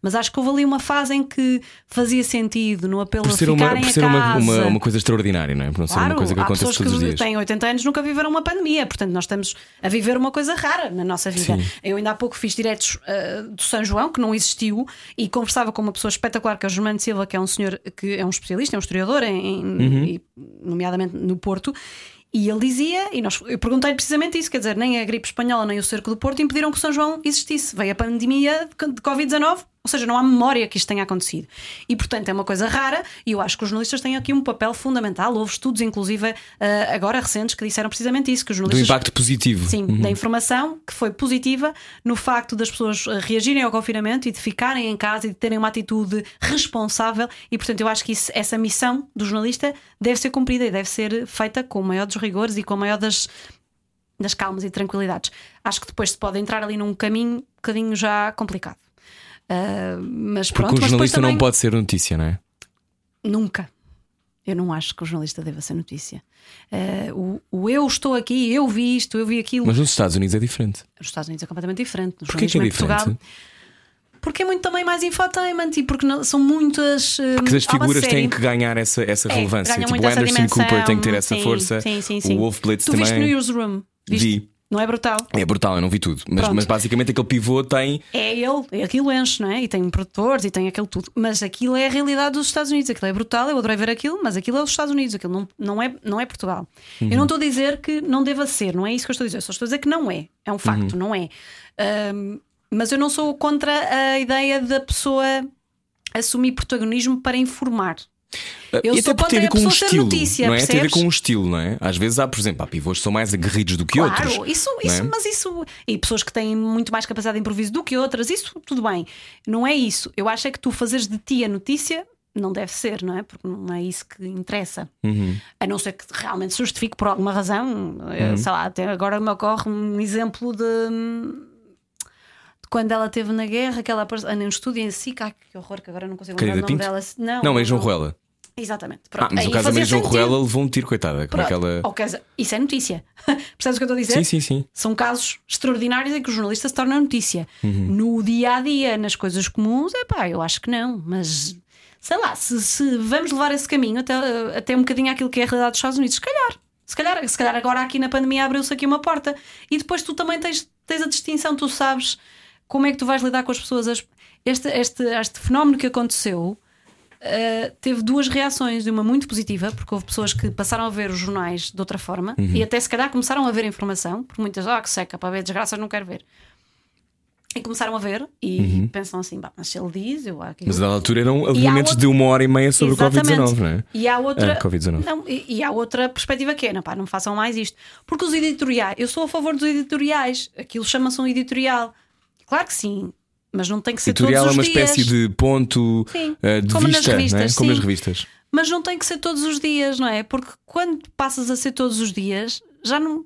mas acho que houve ali uma fase em que fazia sentido no apelo Por a ser, uma, ficarem por a ser uma, uma, uma coisa extraordinária, não é? Por não ser uma Claro, coisa que acontece pessoas todos os que dias. têm 80 anos nunca viveram uma pandemia, portanto nós estamos a viver uma coisa rara na nossa vida. Sim. Eu ainda há pouco fiz diretos ah, do São João, que não existiu, e conversava com uma pessoa espetacular, que é o Germano Silva, que é um senhor que é um especialista, é um historiador, em, Uhum. e, nomeadamente no Porto. E ele dizia, e nós, eu perguntei precisamente isso: quer dizer, nem a gripe espanhola nem o cerco do Porto impediram que o São João existisse. Veio a pandemia de de Covid-19 Ou seja, não há memória que isto tenha acontecido. E, portanto, é uma coisa rara e eu acho que os jornalistas têm aqui um papel fundamental. Houve estudos, inclusive, eh, agora recentes, que disseram precisamente isso: que os Do jornalistas. impacto positivo. Sim, da informação que foi positiva no facto das pessoas eh, reagirem ao confinamento e de ficarem em casa e de terem uma atitude responsável. E, portanto, eu acho que isso- essa missão do jornalista deve ser cumprida e deve ser feita com o maior dos rigores e com o maior das, das calmas e tranquilidades. Acho que depois se pode entrar ali num caminho um bocadinho já complicado. Ah, mas Porque pronto, depois jornalista também não pode ser notícia, não é? Nunca. Eu não acho que o jornalista deva ser notícia. Ah, o, o eu estou aqui, eu vi isto, eu vi aquilo. Mas nos Estados Unidos é diferente. Nos Estados Unidos é completamente diferente. No Porquê que é diferente? Portugal, porque é muito também mais infotainment e porque não- são muitas. hum, Porque as figuras têm que ganhar essa, essa É, relevância. ganham Tipo, o Anderson dimensão. Cooper tem que ter essa Sim, força. Sim, sim, sim. O Wolf Blitz tu também. viste no Newsroom? Viste? Vi. Não é brutal? É brutal, eu não vi tudo. Mas, mas basicamente aquele pivô tem. É ele, é aquilo enche, não é? E tem produtores e tem aquilo tudo. Mas aquilo é a realidade dos Estados Unidos. Aquilo é brutal, eu adorei ver aquilo, mas aquilo é os Estados Unidos, aquilo não, não, é, não é Portugal. Uhum. Eu não estou a dizer que não deva ser, não é isso que eu estou a dizer. Eu só estou a dizer que não é. É um facto, Uhum. não é. Ahm, mas eu não sou contra a ideia da pessoa assumir protagonismo para informar. Eu e até porque tem a ver com um estilo. notícia, não é? Tem a ver com um estilo, não é? Às vezes há, por exemplo, há pivôs que são mais aguerridos do que Claro, outros. isso, isso, é? mas isso. E pessoas que têm muito mais capacidade de improviso do que outras, isso tudo bem. Não é isso. Eu acho é que tu fazeres de ti a notícia não deve ser, não é? Porque não é isso que interessa. Uhum. A não ser que realmente se justifique por alguma razão. Eh, Sei lá, até agora me ocorre um exemplo de. de Quando ela esteve na guerra, que ela apareceu ah, num estúdio em si, ai, que horror, que agora não consigo lembrar o nome Pinto? dela. Não, Não, é João Ruela. Exatamente. Ah, Pronto. mas Aí o caso da Maria João. Ruela levou um tiro, coitada. Com Pronto. aquela. Ou quer dizer, isso é notícia. Percebes o que eu estou a dizer? Sim, sim, sim. São casos extraordinários em que o jornalista se torna notícia. Uhum. No dia a dia, nas coisas comuns, é pá, eu acho que não. Mas sei lá, se, se vamos levar esse caminho até, até um bocadinho àquilo que é a realidade dos Estados Unidos, se calhar. Se calhar, se calhar agora aqui na pandemia abriu-se aqui uma porta e depois tu também tens, tens a distinção, tu sabes como é que tu vais lidar com as pessoas. As- Este, este, este fenómeno que aconteceu Uh, teve duas reações, uma muito positiva, porque houve pessoas que passaram a ver os jornais de outra forma Uhum. e até se calhar começaram a ver informação, porque muitas, ah, que seca, para ver desgraças não quero ver. E começaram a ver e pensam assim, "Bah, mas se ele diz, eu aquilo. Uhum. Mas na altura eram argumentos outro- de uma hora e meia sobre Exatamente. o Covid-19, não é? E há outra, Ah, Covid-19. não, e, e há outra perspectiva que é, não, pá, não façam mais isto. Porque os editoriais, eu sou a favor dos editoriais, aquilo chama-se um editorial. Claro que sim, mas não tem que ser Editorial é todos uma os dias. espécie de ponto Sim, eh, de como nas vista, não é? revistas, como nas sim. revistas. Mas não tem que ser todos os dias, não é? Porque quando passas a ser todos os dias, já não,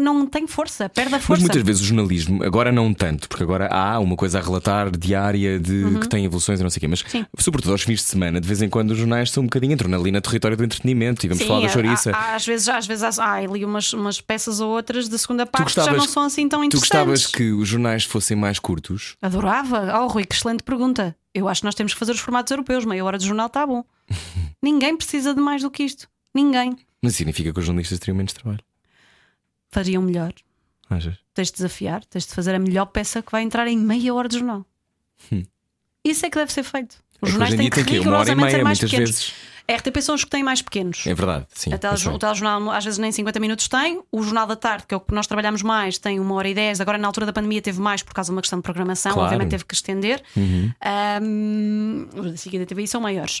não tem força, perde a Mas força. muitas vezes o jornalismo, agora não tanto, porque agora há uma coisa a relatar diária de que tem evoluções e não sei o quê, mas Uhum. Sim. sobretudo aos fins de semana, de vez em quando os jornais são um bocadinho entram ali na território do entretenimento e vamos Sim, falar da chouriça. há- há- às vezes, às vezes há, há ali umas, umas peças ou outras de segunda parte que já não são assim tão tu interessantes. gostavas que os jornais fossem mais curtos? Adorava. Oh, Rui, que excelente pergunta. Eu acho que nós temos que fazer os formatos europeus. Meia hora de jornal está bom. Ninguém precisa de mais do que isto. Ninguém. Mas significa que os jornalistas teriam menos trabalho. Fariam melhor. Achas? Tens de desafiar, tens de fazer a melhor peça que vai entrar em meia hora de jornal. Isso é que deve ser feito. Os Hum. É jornais têm que rigorosamente ser mais pequenos. vezes. A RTP são os que têm mais pequenos. É verdade, sim. A telejor- pois o telejornal às vezes nem 50 minutos tem. O Jornal da Tarde, que é o que nós trabalhamos mais, tem uma hora e 10. Agora, na altura da pandemia, teve mais por causa de uma questão de programação. Claro. Uhum. Obviamente, teve que estender. Ahm, os da SIC e da TVI são maiores.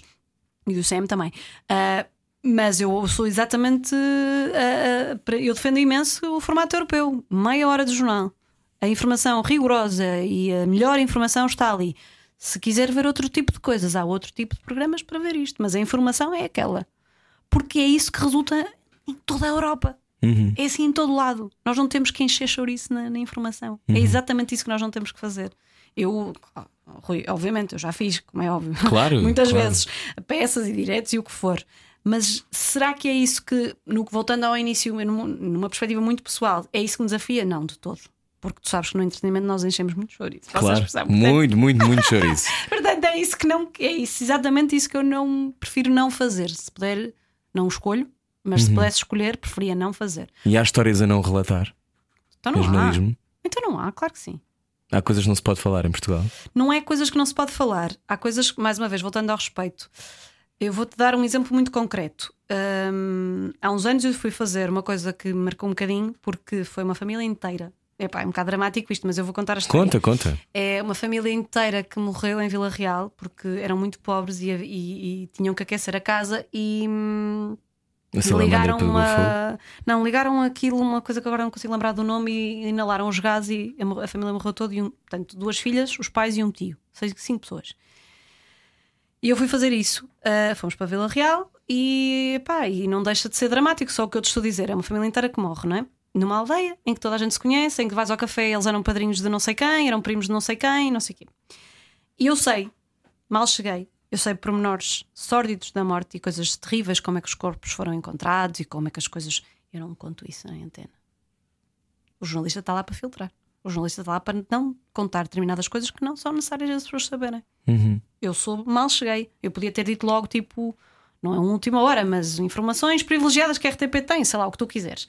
E do CM também. Ah, mas eu sou exatamente. ah, para- eu defendo imenso o formato europeu. Meia hora de jornal. A informação rigorosa e a melhor informação está ali. Se quiser ver outro tipo de coisas, há outro tipo de programas para ver isto. Mas a informação é aquela. Porque é isso que resulta em toda a Europa. É assim em todo lado. Nós não temos que encher chouriço na, na informação. É exatamente isso que nós não temos que fazer. Eu, Rui, obviamente, eu já fiz, como é óbvio, Claro, muitas claro. vezes, peças e diretos e o que for. Mas será que é isso que, no, voltando ao início, numa, perspectiva muito pessoal, é isso que me desafia? Não, de todo. Porque tu sabes que no entretenimento nós enchemos muito chouriço. A Claro, muito, muito, muito chouriço. Portanto, é isso que não é isso, exatamente isso que eu não prefiro não fazer. Se puder, não escolho, mas Uhum. se pudesse escolher, preferia não fazer. E há histórias a não relatar Então não há. Então não há, claro que sim. Há coisas que não se pode falar em Portugal. Não é coisas que não se pode falar. Há coisas que, mais uma vez, voltando ao respeito, eu vou-te dar um exemplo muito concreto. Hum, há uns anos eu fui fazer uma coisa que me marcou um bocadinho, porque foi uma família inteira Epá, é um bocado dramático isto, mas eu vou contar a história. Conta, conta. É uma família inteira que morreu em Vila Real porque eram muito pobres e, e- e tinham que aquecer a casa e. hum, ligaram uma. Não, ligaram aquilo, uma coisa que agora não consigo lembrar do nome, e inalaram os gases e a, família morreu toda. E um, portanto, duas filhas, os pais e um tio. Seis, cinco pessoas. E eu fui fazer isso. Ah, fomos para Vila Real e, pá, e não deixa de ser dramático, só o que eu te estou a dizer. É uma família inteira que morre, não é? Numa aldeia em que toda a gente se conhece, em que vais ao café, eles eram padrinhos de não sei quem, eram primos de não sei quem, não sei quê. E eu sei, mal cheguei, eu sei pormenores sórdidos da morte e coisas terríveis, como é que os corpos foram encontrados e como é que as coisas. Eu não conto isso em antena. O jornalista está lá para filtrar. O jornalista está lá para não contar determinadas coisas que não são necessárias as pessoas saberem. Uhum. Eu sou mal cheguei. Eu podia ter dito logo, tipo, não é uma última hora, mas informações privilegiadas que a RTP tem, sei lá, o que tu quiseres.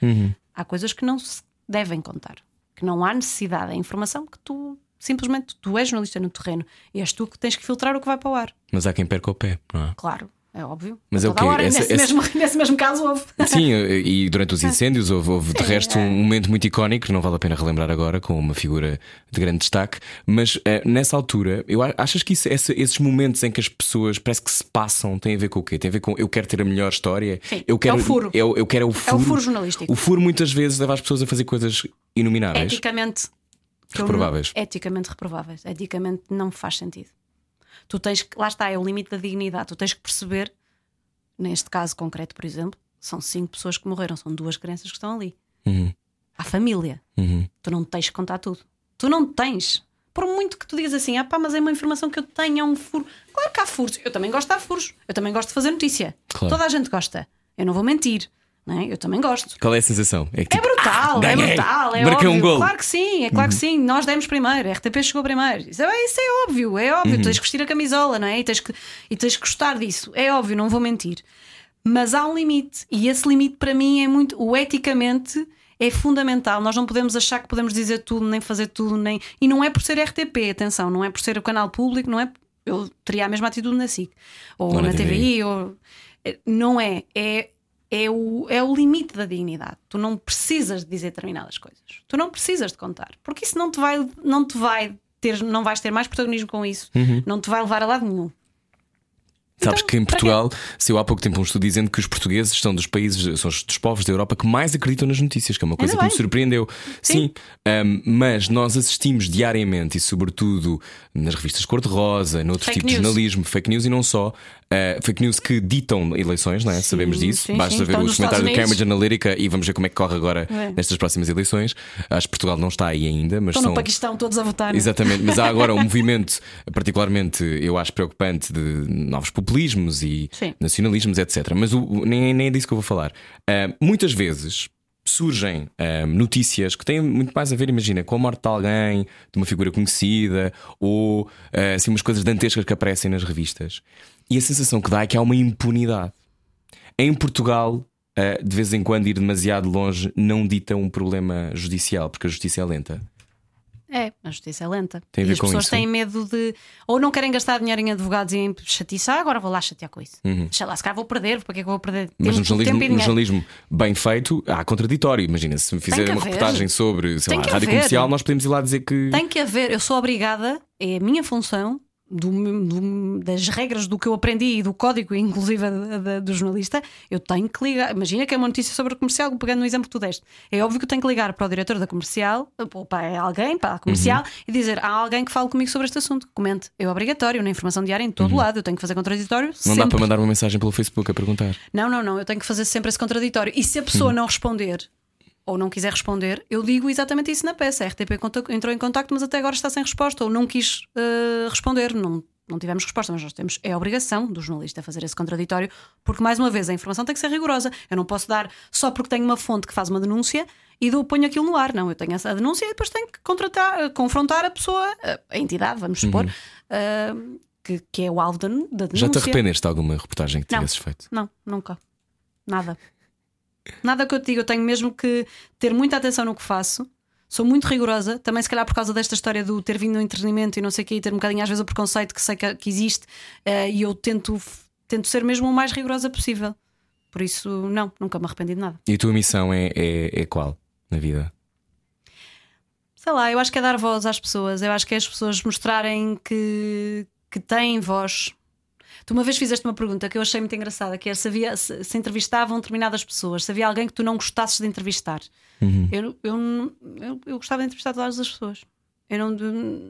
Há coisas que não se devem contar, que não há necessidade. É informação que tu simplesmente tu és jornalista no terreno e és tu que tens que filtrar o que vai para o ar. Mas há quem perca o pé, não é? Claro, é óbvio. Mas é o quê? hora, Essa- nesse, essa- Mesmo, nesse mesmo caso houve. Sim, e durante os incêndios houve, houve de resto é. um momento muito icónico, que não vale a pena relembrar agora, com uma figura de grande destaque. Mas eh, nessa altura, eu achas que isso- esse- esses momentos em que as pessoas parece que se passam têm a ver com o quê? Tem a ver com eu quero ter a melhor história, Sim, eu quero é o furo. Eu, eu quero o É furo. o furo jornalístico. O furo muitas vezes leva as pessoas a fazer coisas inomináveis. Eticamente Reprováveis. não- Eticamente reprováveis. Eticamente não faz sentido. Tu tens que, lá está, é o limite da dignidade. Tu tens que perceber, neste caso concreto, por exemplo, são cinco pessoas que morreram, são duas crianças que estão ali. Uhum, Há família. uhum. Tu não tens que contar tudo. Tu não tens. Por muito que tu digas assim, ah pá, mas é uma informação que eu tenho, é um furo. Claro que há furos. Eu também gosto de dar furos. Eu também gosto de fazer notícia. Claro. Toda a gente gosta. Eu não vou mentir. Não é? Eu também gosto. Qual é a sensação? É, que, É tipo, brutal, ah, é brutal, é Marquei óbvio. um golo. Claro que sim, é claro que sim. Nós demos primeiro, a RTP chegou primeiro. Isso é, isso é óbvio, é óbvio. Tu tens que vestir a camisola, não é? E tens, que, e tens que gostar disso. É óbvio, não vou mentir. Mas há um limite, e esse limite para mim é muito. O eticamente é fundamental. Nós não podemos achar que podemos dizer tudo, nem fazer tudo, nem. E não é por ser RTP, atenção, não é por ser o canal público, não é. Eu teria a mesma atitude na SIC ou, Ou na na TVI, ou. Não é. É é o, é o limite da dignidade. Tu não precisas de dizer determinadas coisas. Tu não precisas de contar. Porque isso não te vai, não te vai ter, não vais ter mais protagonismo com isso. Uhum. Não te vai levar a lado nenhum. Sabes Então, que em Portugal saiu há pouco tempo um estudo dizendo que os portugueses são dos países, são os dos povos da Europa que mais acreditam nas notícias, que é uma coisa que me surpreendeu. Sim. um, mas nós assistimos diariamente e, sobretudo, nas revistas cor-de-rosa, noutros Fake tipos de jornalismo, fake news e não só, uh, fake news que ditam eleições, não é? Sabemos disso. sim, Basta sim. ver Estão os comentários do Cambridge Analytica e vamos ver como é que corre agora É. nestas próximas eleições. Acho que Portugal não está aí ainda, mas Estão são. no Paquistão todos a votar. é? Exatamente, mas há agora um movimento particularmente, eu acho, preocupante de novos populismos e Sim. nacionalismos, etc. Mas o, nem, nem é disso que eu vou falar. Ah, muitas vezes surgem ah, notícias que têm muito mais a ver, imagina, com a morte de alguém, de uma figura conhecida, ou ah, assim, umas coisas dantescas que aparecem nas revistas. E a sensação que dá é que há uma impunidade. Em Portugal, ah, de vez em quando ir demasiado longe não dita um problema judicial, porque a justiça é lenta. É, a justiça é lenta. Tem a e ver as com pessoas isso? têm medo de. Ou não querem gastar dinheiro em advogados e em chatice. Ah, agora vou lá chatear com isso. Deixa lá, se calhar vou perder. Para que é que eu vou perder? Uhum. Mas no jornalismo, e no jornalismo bem feito, há contraditório. Imagina, se me fizerem que uma haver. reportagem sobre sei Tem lá, a rádio haver. comercial, nós podemos ir lá dizer que. Tem que haver, eu sou obrigada, é a minha função. Do- do- das regras do que eu aprendi e do código, inclusive do jornalista, eu tenho que ligar. Imagina que é uma notícia sobre a comercial, pegando no exemplo que tu deste. É óbvio que eu tenho que ligar para o diretor da comercial, ou para alguém, para a comercial, Uhum. e dizer: há alguém que fale comigo sobre este assunto. Comente. É obrigatório, na informação diária, em todo lado. Eu tenho que fazer contraditório. Uhum. Não dá sempre. para mandar uma mensagem pelo Facebook a perguntar. Não, não, não. Eu tenho que fazer sempre esse contraditório. E se a pessoa Uhum. não responder ou não quiser responder, eu digo exatamente isso na peça. A RTP entrou em contacto, mas até agora está sem resposta ou não quis eh, responder. Não, não tivemos resposta, mas nós temos. É a obrigação do jornalista fazer esse contraditório, porque, mais uma vez, a informação tem que ser rigorosa. Eu não posso dar só porque tenho uma fonte que faz uma denúncia e dou, ponho aquilo no ar. Não, eu tenho essa denúncia e depois tenho que contratar, eh, confrontar a pessoa, a entidade, vamos supor, eh, que, que é o alvo da, da denúncia. Uhum. Já te arrependeste de alguma reportagem que Não. tivesses feito? Não, nunca. Nada. Nada que eu te diga. Eu tenho mesmo que ter muita atenção no que faço. Sou muito rigorosa, também se calhar por causa desta história do ter vindo no entretenimento e não sei o quê, e ter um bocadinho às vezes o preconceito que sei que, que existe, eh, e eu tento, tento ser mesmo o mais rigorosa possível. Por isso, não, nunca me arrependi de nada. E a tua missão é, é, é qual na vida? sei lá, eu acho que é dar voz às pessoas. Eu acho que é as pessoas mostrarem que, que têm voz. Tu uma vez fizeste uma pergunta que eu achei muito engraçada, que é se, havia, se, se entrevistavam determinadas pessoas, se havia alguém que tu não gostasses de entrevistar. Eu, eu, eu, eu gostava de entrevistar todas as pessoas. Eu não,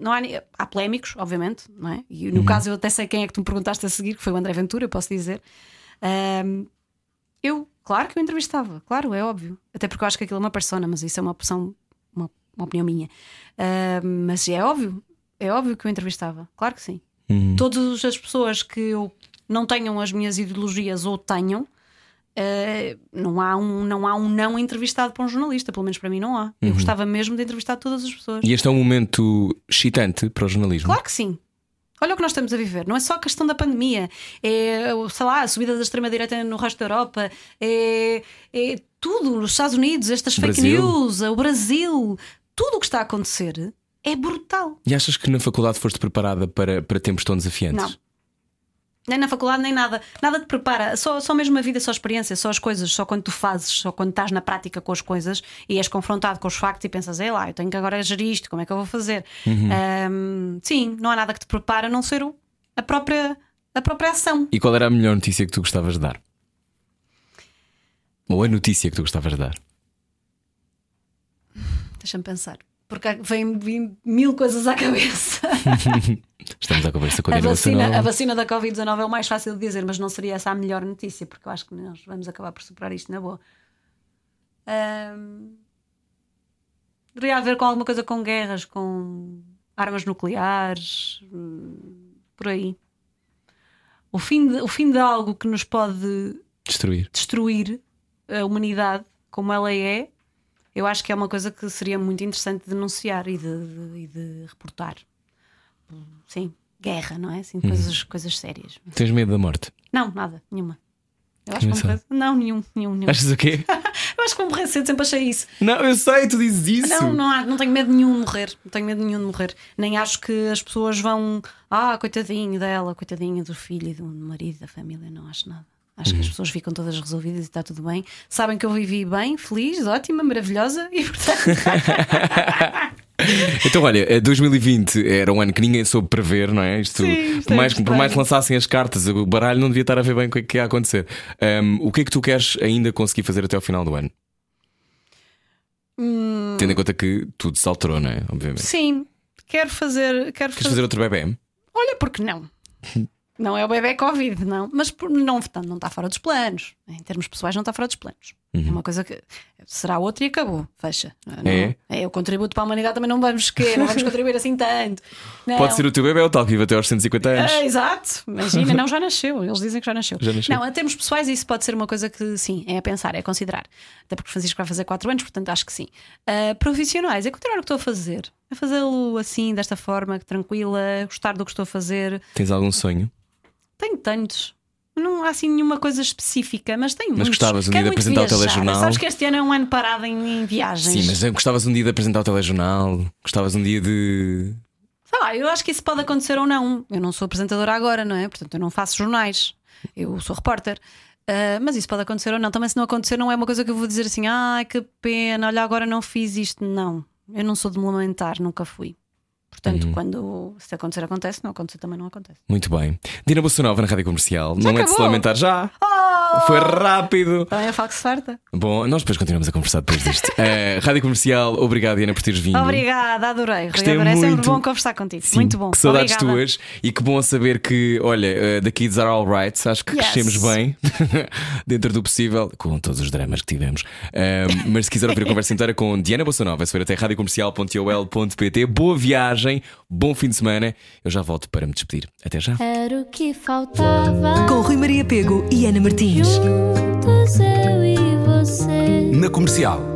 não há, há polémicos, obviamente, não é? E no caso eu até sei quem é que tu me perguntaste a seguir, que foi o André Ventura, eu posso dizer. Ahm, eu, claro que eu entrevistava, claro, é óbvio. Até porque eu acho que aquilo é uma persona, mas isso é uma opção, uma, uma opinião minha. Mas é óbvio, é óbvio que eu entrevistava, claro que sim. Todas as pessoas que eu não tenham as minhas ideologias ou tenham, eh, não, há um, não há um não entrevistado para um jornalista, pelo menos para mim não há. Eu gostava mesmo de entrevistar todas as pessoas. E este é um momento excitante para o jornalismo. Claro que sim. Olha o que nós estamos a viver. Não é só a questão da pandemia, é sei lá, a subida da extrema-direita no resto da Europa, é, é tudo. Nos Estados Unidos, estas fake Brasil. news, o Brasil, tudo o que está a acontecer é brutal. E achas que na faculdade foste preparada para, para tempos tão desafiantes? Não. Nem na faculdade, nem nada. Nada te prepara. Só, só mesmo a vida, só a experiência, só as coisas, só quando tu fazes, só quando estás na prática com as coisas e és confrontado com os factos e pensas, ei lá, eu tenho que agora gerir isto, como é que eu vou fazer? Ahm, sim, não há nada que te prepara a não ser o- a própria, a própria ação. E qual era a melhor notícia que tu gostavas de dar? Ou a notícia que tu gostavas de dar? Deixa-me pensar. Porque vem mil coisas à cabeça. Estamos à conversa com a A vacina, a vacina da Covid-19 é o mais fácil de dizer, mas não seria essa a melhor notícia, porque eu acho que nós vamos acabar por superar isto na boa. Ahm, Deveria haver com alguma coisa com guerras, com armas nucleares, hum, por aí. O fim, de, o fim de algo que nos pode Destruir. destruir a humanidade como ela é, eu acho que é uma coisa que seria muito interessante de denunciar e de, de- e de reportar. Sim, guerra, não é? Assim, coisas, coisas sérias. Tens medo da morte? Não, nada, nenhuma. Eu acho que vou morrer. Não, nenhum, nenhum, nenhum. Achas o quê? Eu acho que vou morrer cedo, sempre achei isso. não, eu sei, tu dizes isso. Não, não, há- não tenho medo nenhum de morrer. Não tenho medo nenhum de morrer. Nem acho que as pessoas vão. Ah, coitadinho dela, coitadinha do filho e do marido, da família. Não acho nada. Acho Uhum. que as pessoas ficam todas resolvidas e está tudo bem. Sabem que eu vivi bem, feliz, ótima, maravilhosa e portanto. Então, olha, eh, 2020 era um ano que ninguém soube prever, não é? Isto, Sim, por, mais, por mais que lançassem as cartas, o baralho não devia estar a ver bem o que é que ia acontecer. Ahm, o que é que tu queres ainda conseguir fazer até ao final do ano? Hum. Tendo em conta que tudo se alterou, não é? Obviamente. Sim, quero fazer. Quero Queres fazer outro bebê? Olha, porque não? Não é o bebê Covid, não. Mas por- não, portanto, não está fora dos planos. Em termos pessoais, não está fora dos planos. É uma coisa que será outra e acabou. Fecha. Não- É? Eu contributo para a humanidade, também não vamos que não vamos contribuir assim tanto. Não. Pode ser o teu bebê, o tal que vive até aos 150 anos. Ah, exato, imagina, não, já nasceu. Eles dizem que já nasceu. Já nasceu. Não, a termos pessoais, isso pode ser uma coisa que sim, é a pensar, é a considerar. Até porque o Francisco vai fazer 4 anos, portanto acho que sim. Ah, profissionais, é continuar o que estou a fazer, é fazê-lo assim, desta forma, tranquila, gostar do que estou a fazer. Tens algum sonho? Tenho tantos. Não há assim nenhuma coisa específica, mas tenho Mas muitos. gostavas um Quero dia de muito apresentar o viajar. telejornal? Sabes que este ano é um ano parado em, em viagens. Sim, mas gostavas um dia de apresentar o telejornal? Gostavas um dia de. Sei lá, eu acho que isso pode acontecer ou não. Eu não sou apresentadora agora, não é? Portanto, eu não faço jornais. Eu sou repórter. Ah, mas isso pode acontecer ou não. Também, se não acontecer, não é uma coisa que eu vou dizer assim: ai que pena, olha, agora não fiz isto. Não, eu não sou de me lamentar, nunca fui. Uhum. Portanto, quando se acontecer, acontece, não acontecer, também não acontece. Muito bem. Dina Bolsonova na rádio comercial. não é de se acabou? lamentar já. Oh! Foi rápido. Também é falo que se farta. Bom, nós depois continuamos a conversar depois disto. Eh, rádio comercial, obrigado, Diana, por teres vindo. Obrigada, adorei. Rui, adorei. É sempre muito. bom conversar contigo. Sim, Muito bom. Que saudades Obrigada. tuas e que bom saber que, olha, eh, The Kids Are Alright, acho que Yes. crescemos bem dentro do possível, com todos os dramas que tivemos. Eh, mas se quiser ouvir a conversa inteira com Diana Bolsonova, é só ir até radiocomercial.ol.pt. Boa viagem, bom fim de semana. Eu já volto para me despedir. Até já. Era o que faltava. Com Rui Maria Pego e Ana Martins. Juntos eu e você. Na comercial.